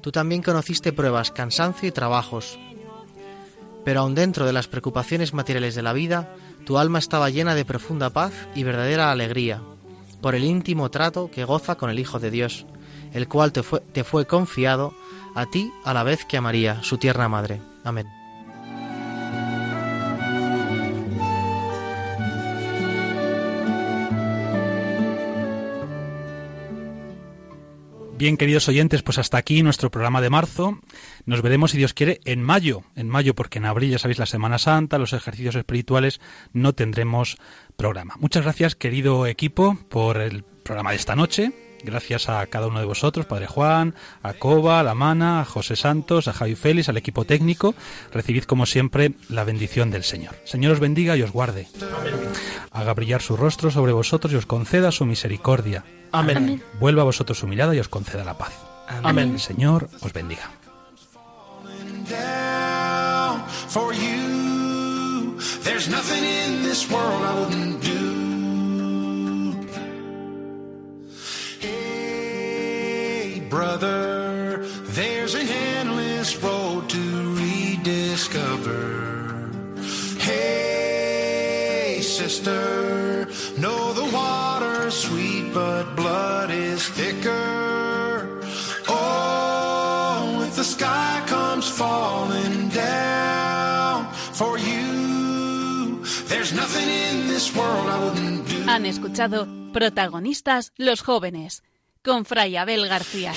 Tú también conociste pruebas, cansancio y trabajos. Pero aun dentro de las preocupaciones materiales de la vida, tu alma estaba llena de profunda paz y verdadera alegría, por el íntimo trato que goza con el Hijo de Dios, el cual te fue, te fue confiado a ti a la vez que a María, su tierna madre. Amén. Bien, queridos oyentes, pues hasta aquí nuestro programa de marzo. Nos veremos, si Dios quiere, en mayo. En mayo, porque en abril, ya sabéis, la Semana Santa, los ejercicios espirituales, no tendremos programa. Muchas gracias, querido equipo, por el programa de esta noche. Gracias a cada uno de vosotros, Padre Juan, a Coba, a La Mana, a José Santos, a Javi Félix, al equipo técnico. Recibid, como siempre, la bendición del Señor. Señor os bendiga y os guarde. Haga brillar su rostro sobre vosotros y os conceda su misericordia. Amén. Amén. Vuelva a vosotros su mirada y os conceda la paz. Amén. El Señor os bendiga. down for you. There's nothing in this world I wouldn't do. Brother, there's an endless road to rediscover. Hey, sister, know the water's sweet, but blood is thicker. Oh, if the sky comes falling down for you, there's nothing in this world I wouldn't do. Han escuchado protagonistas los jóvenes con Fray Abel García.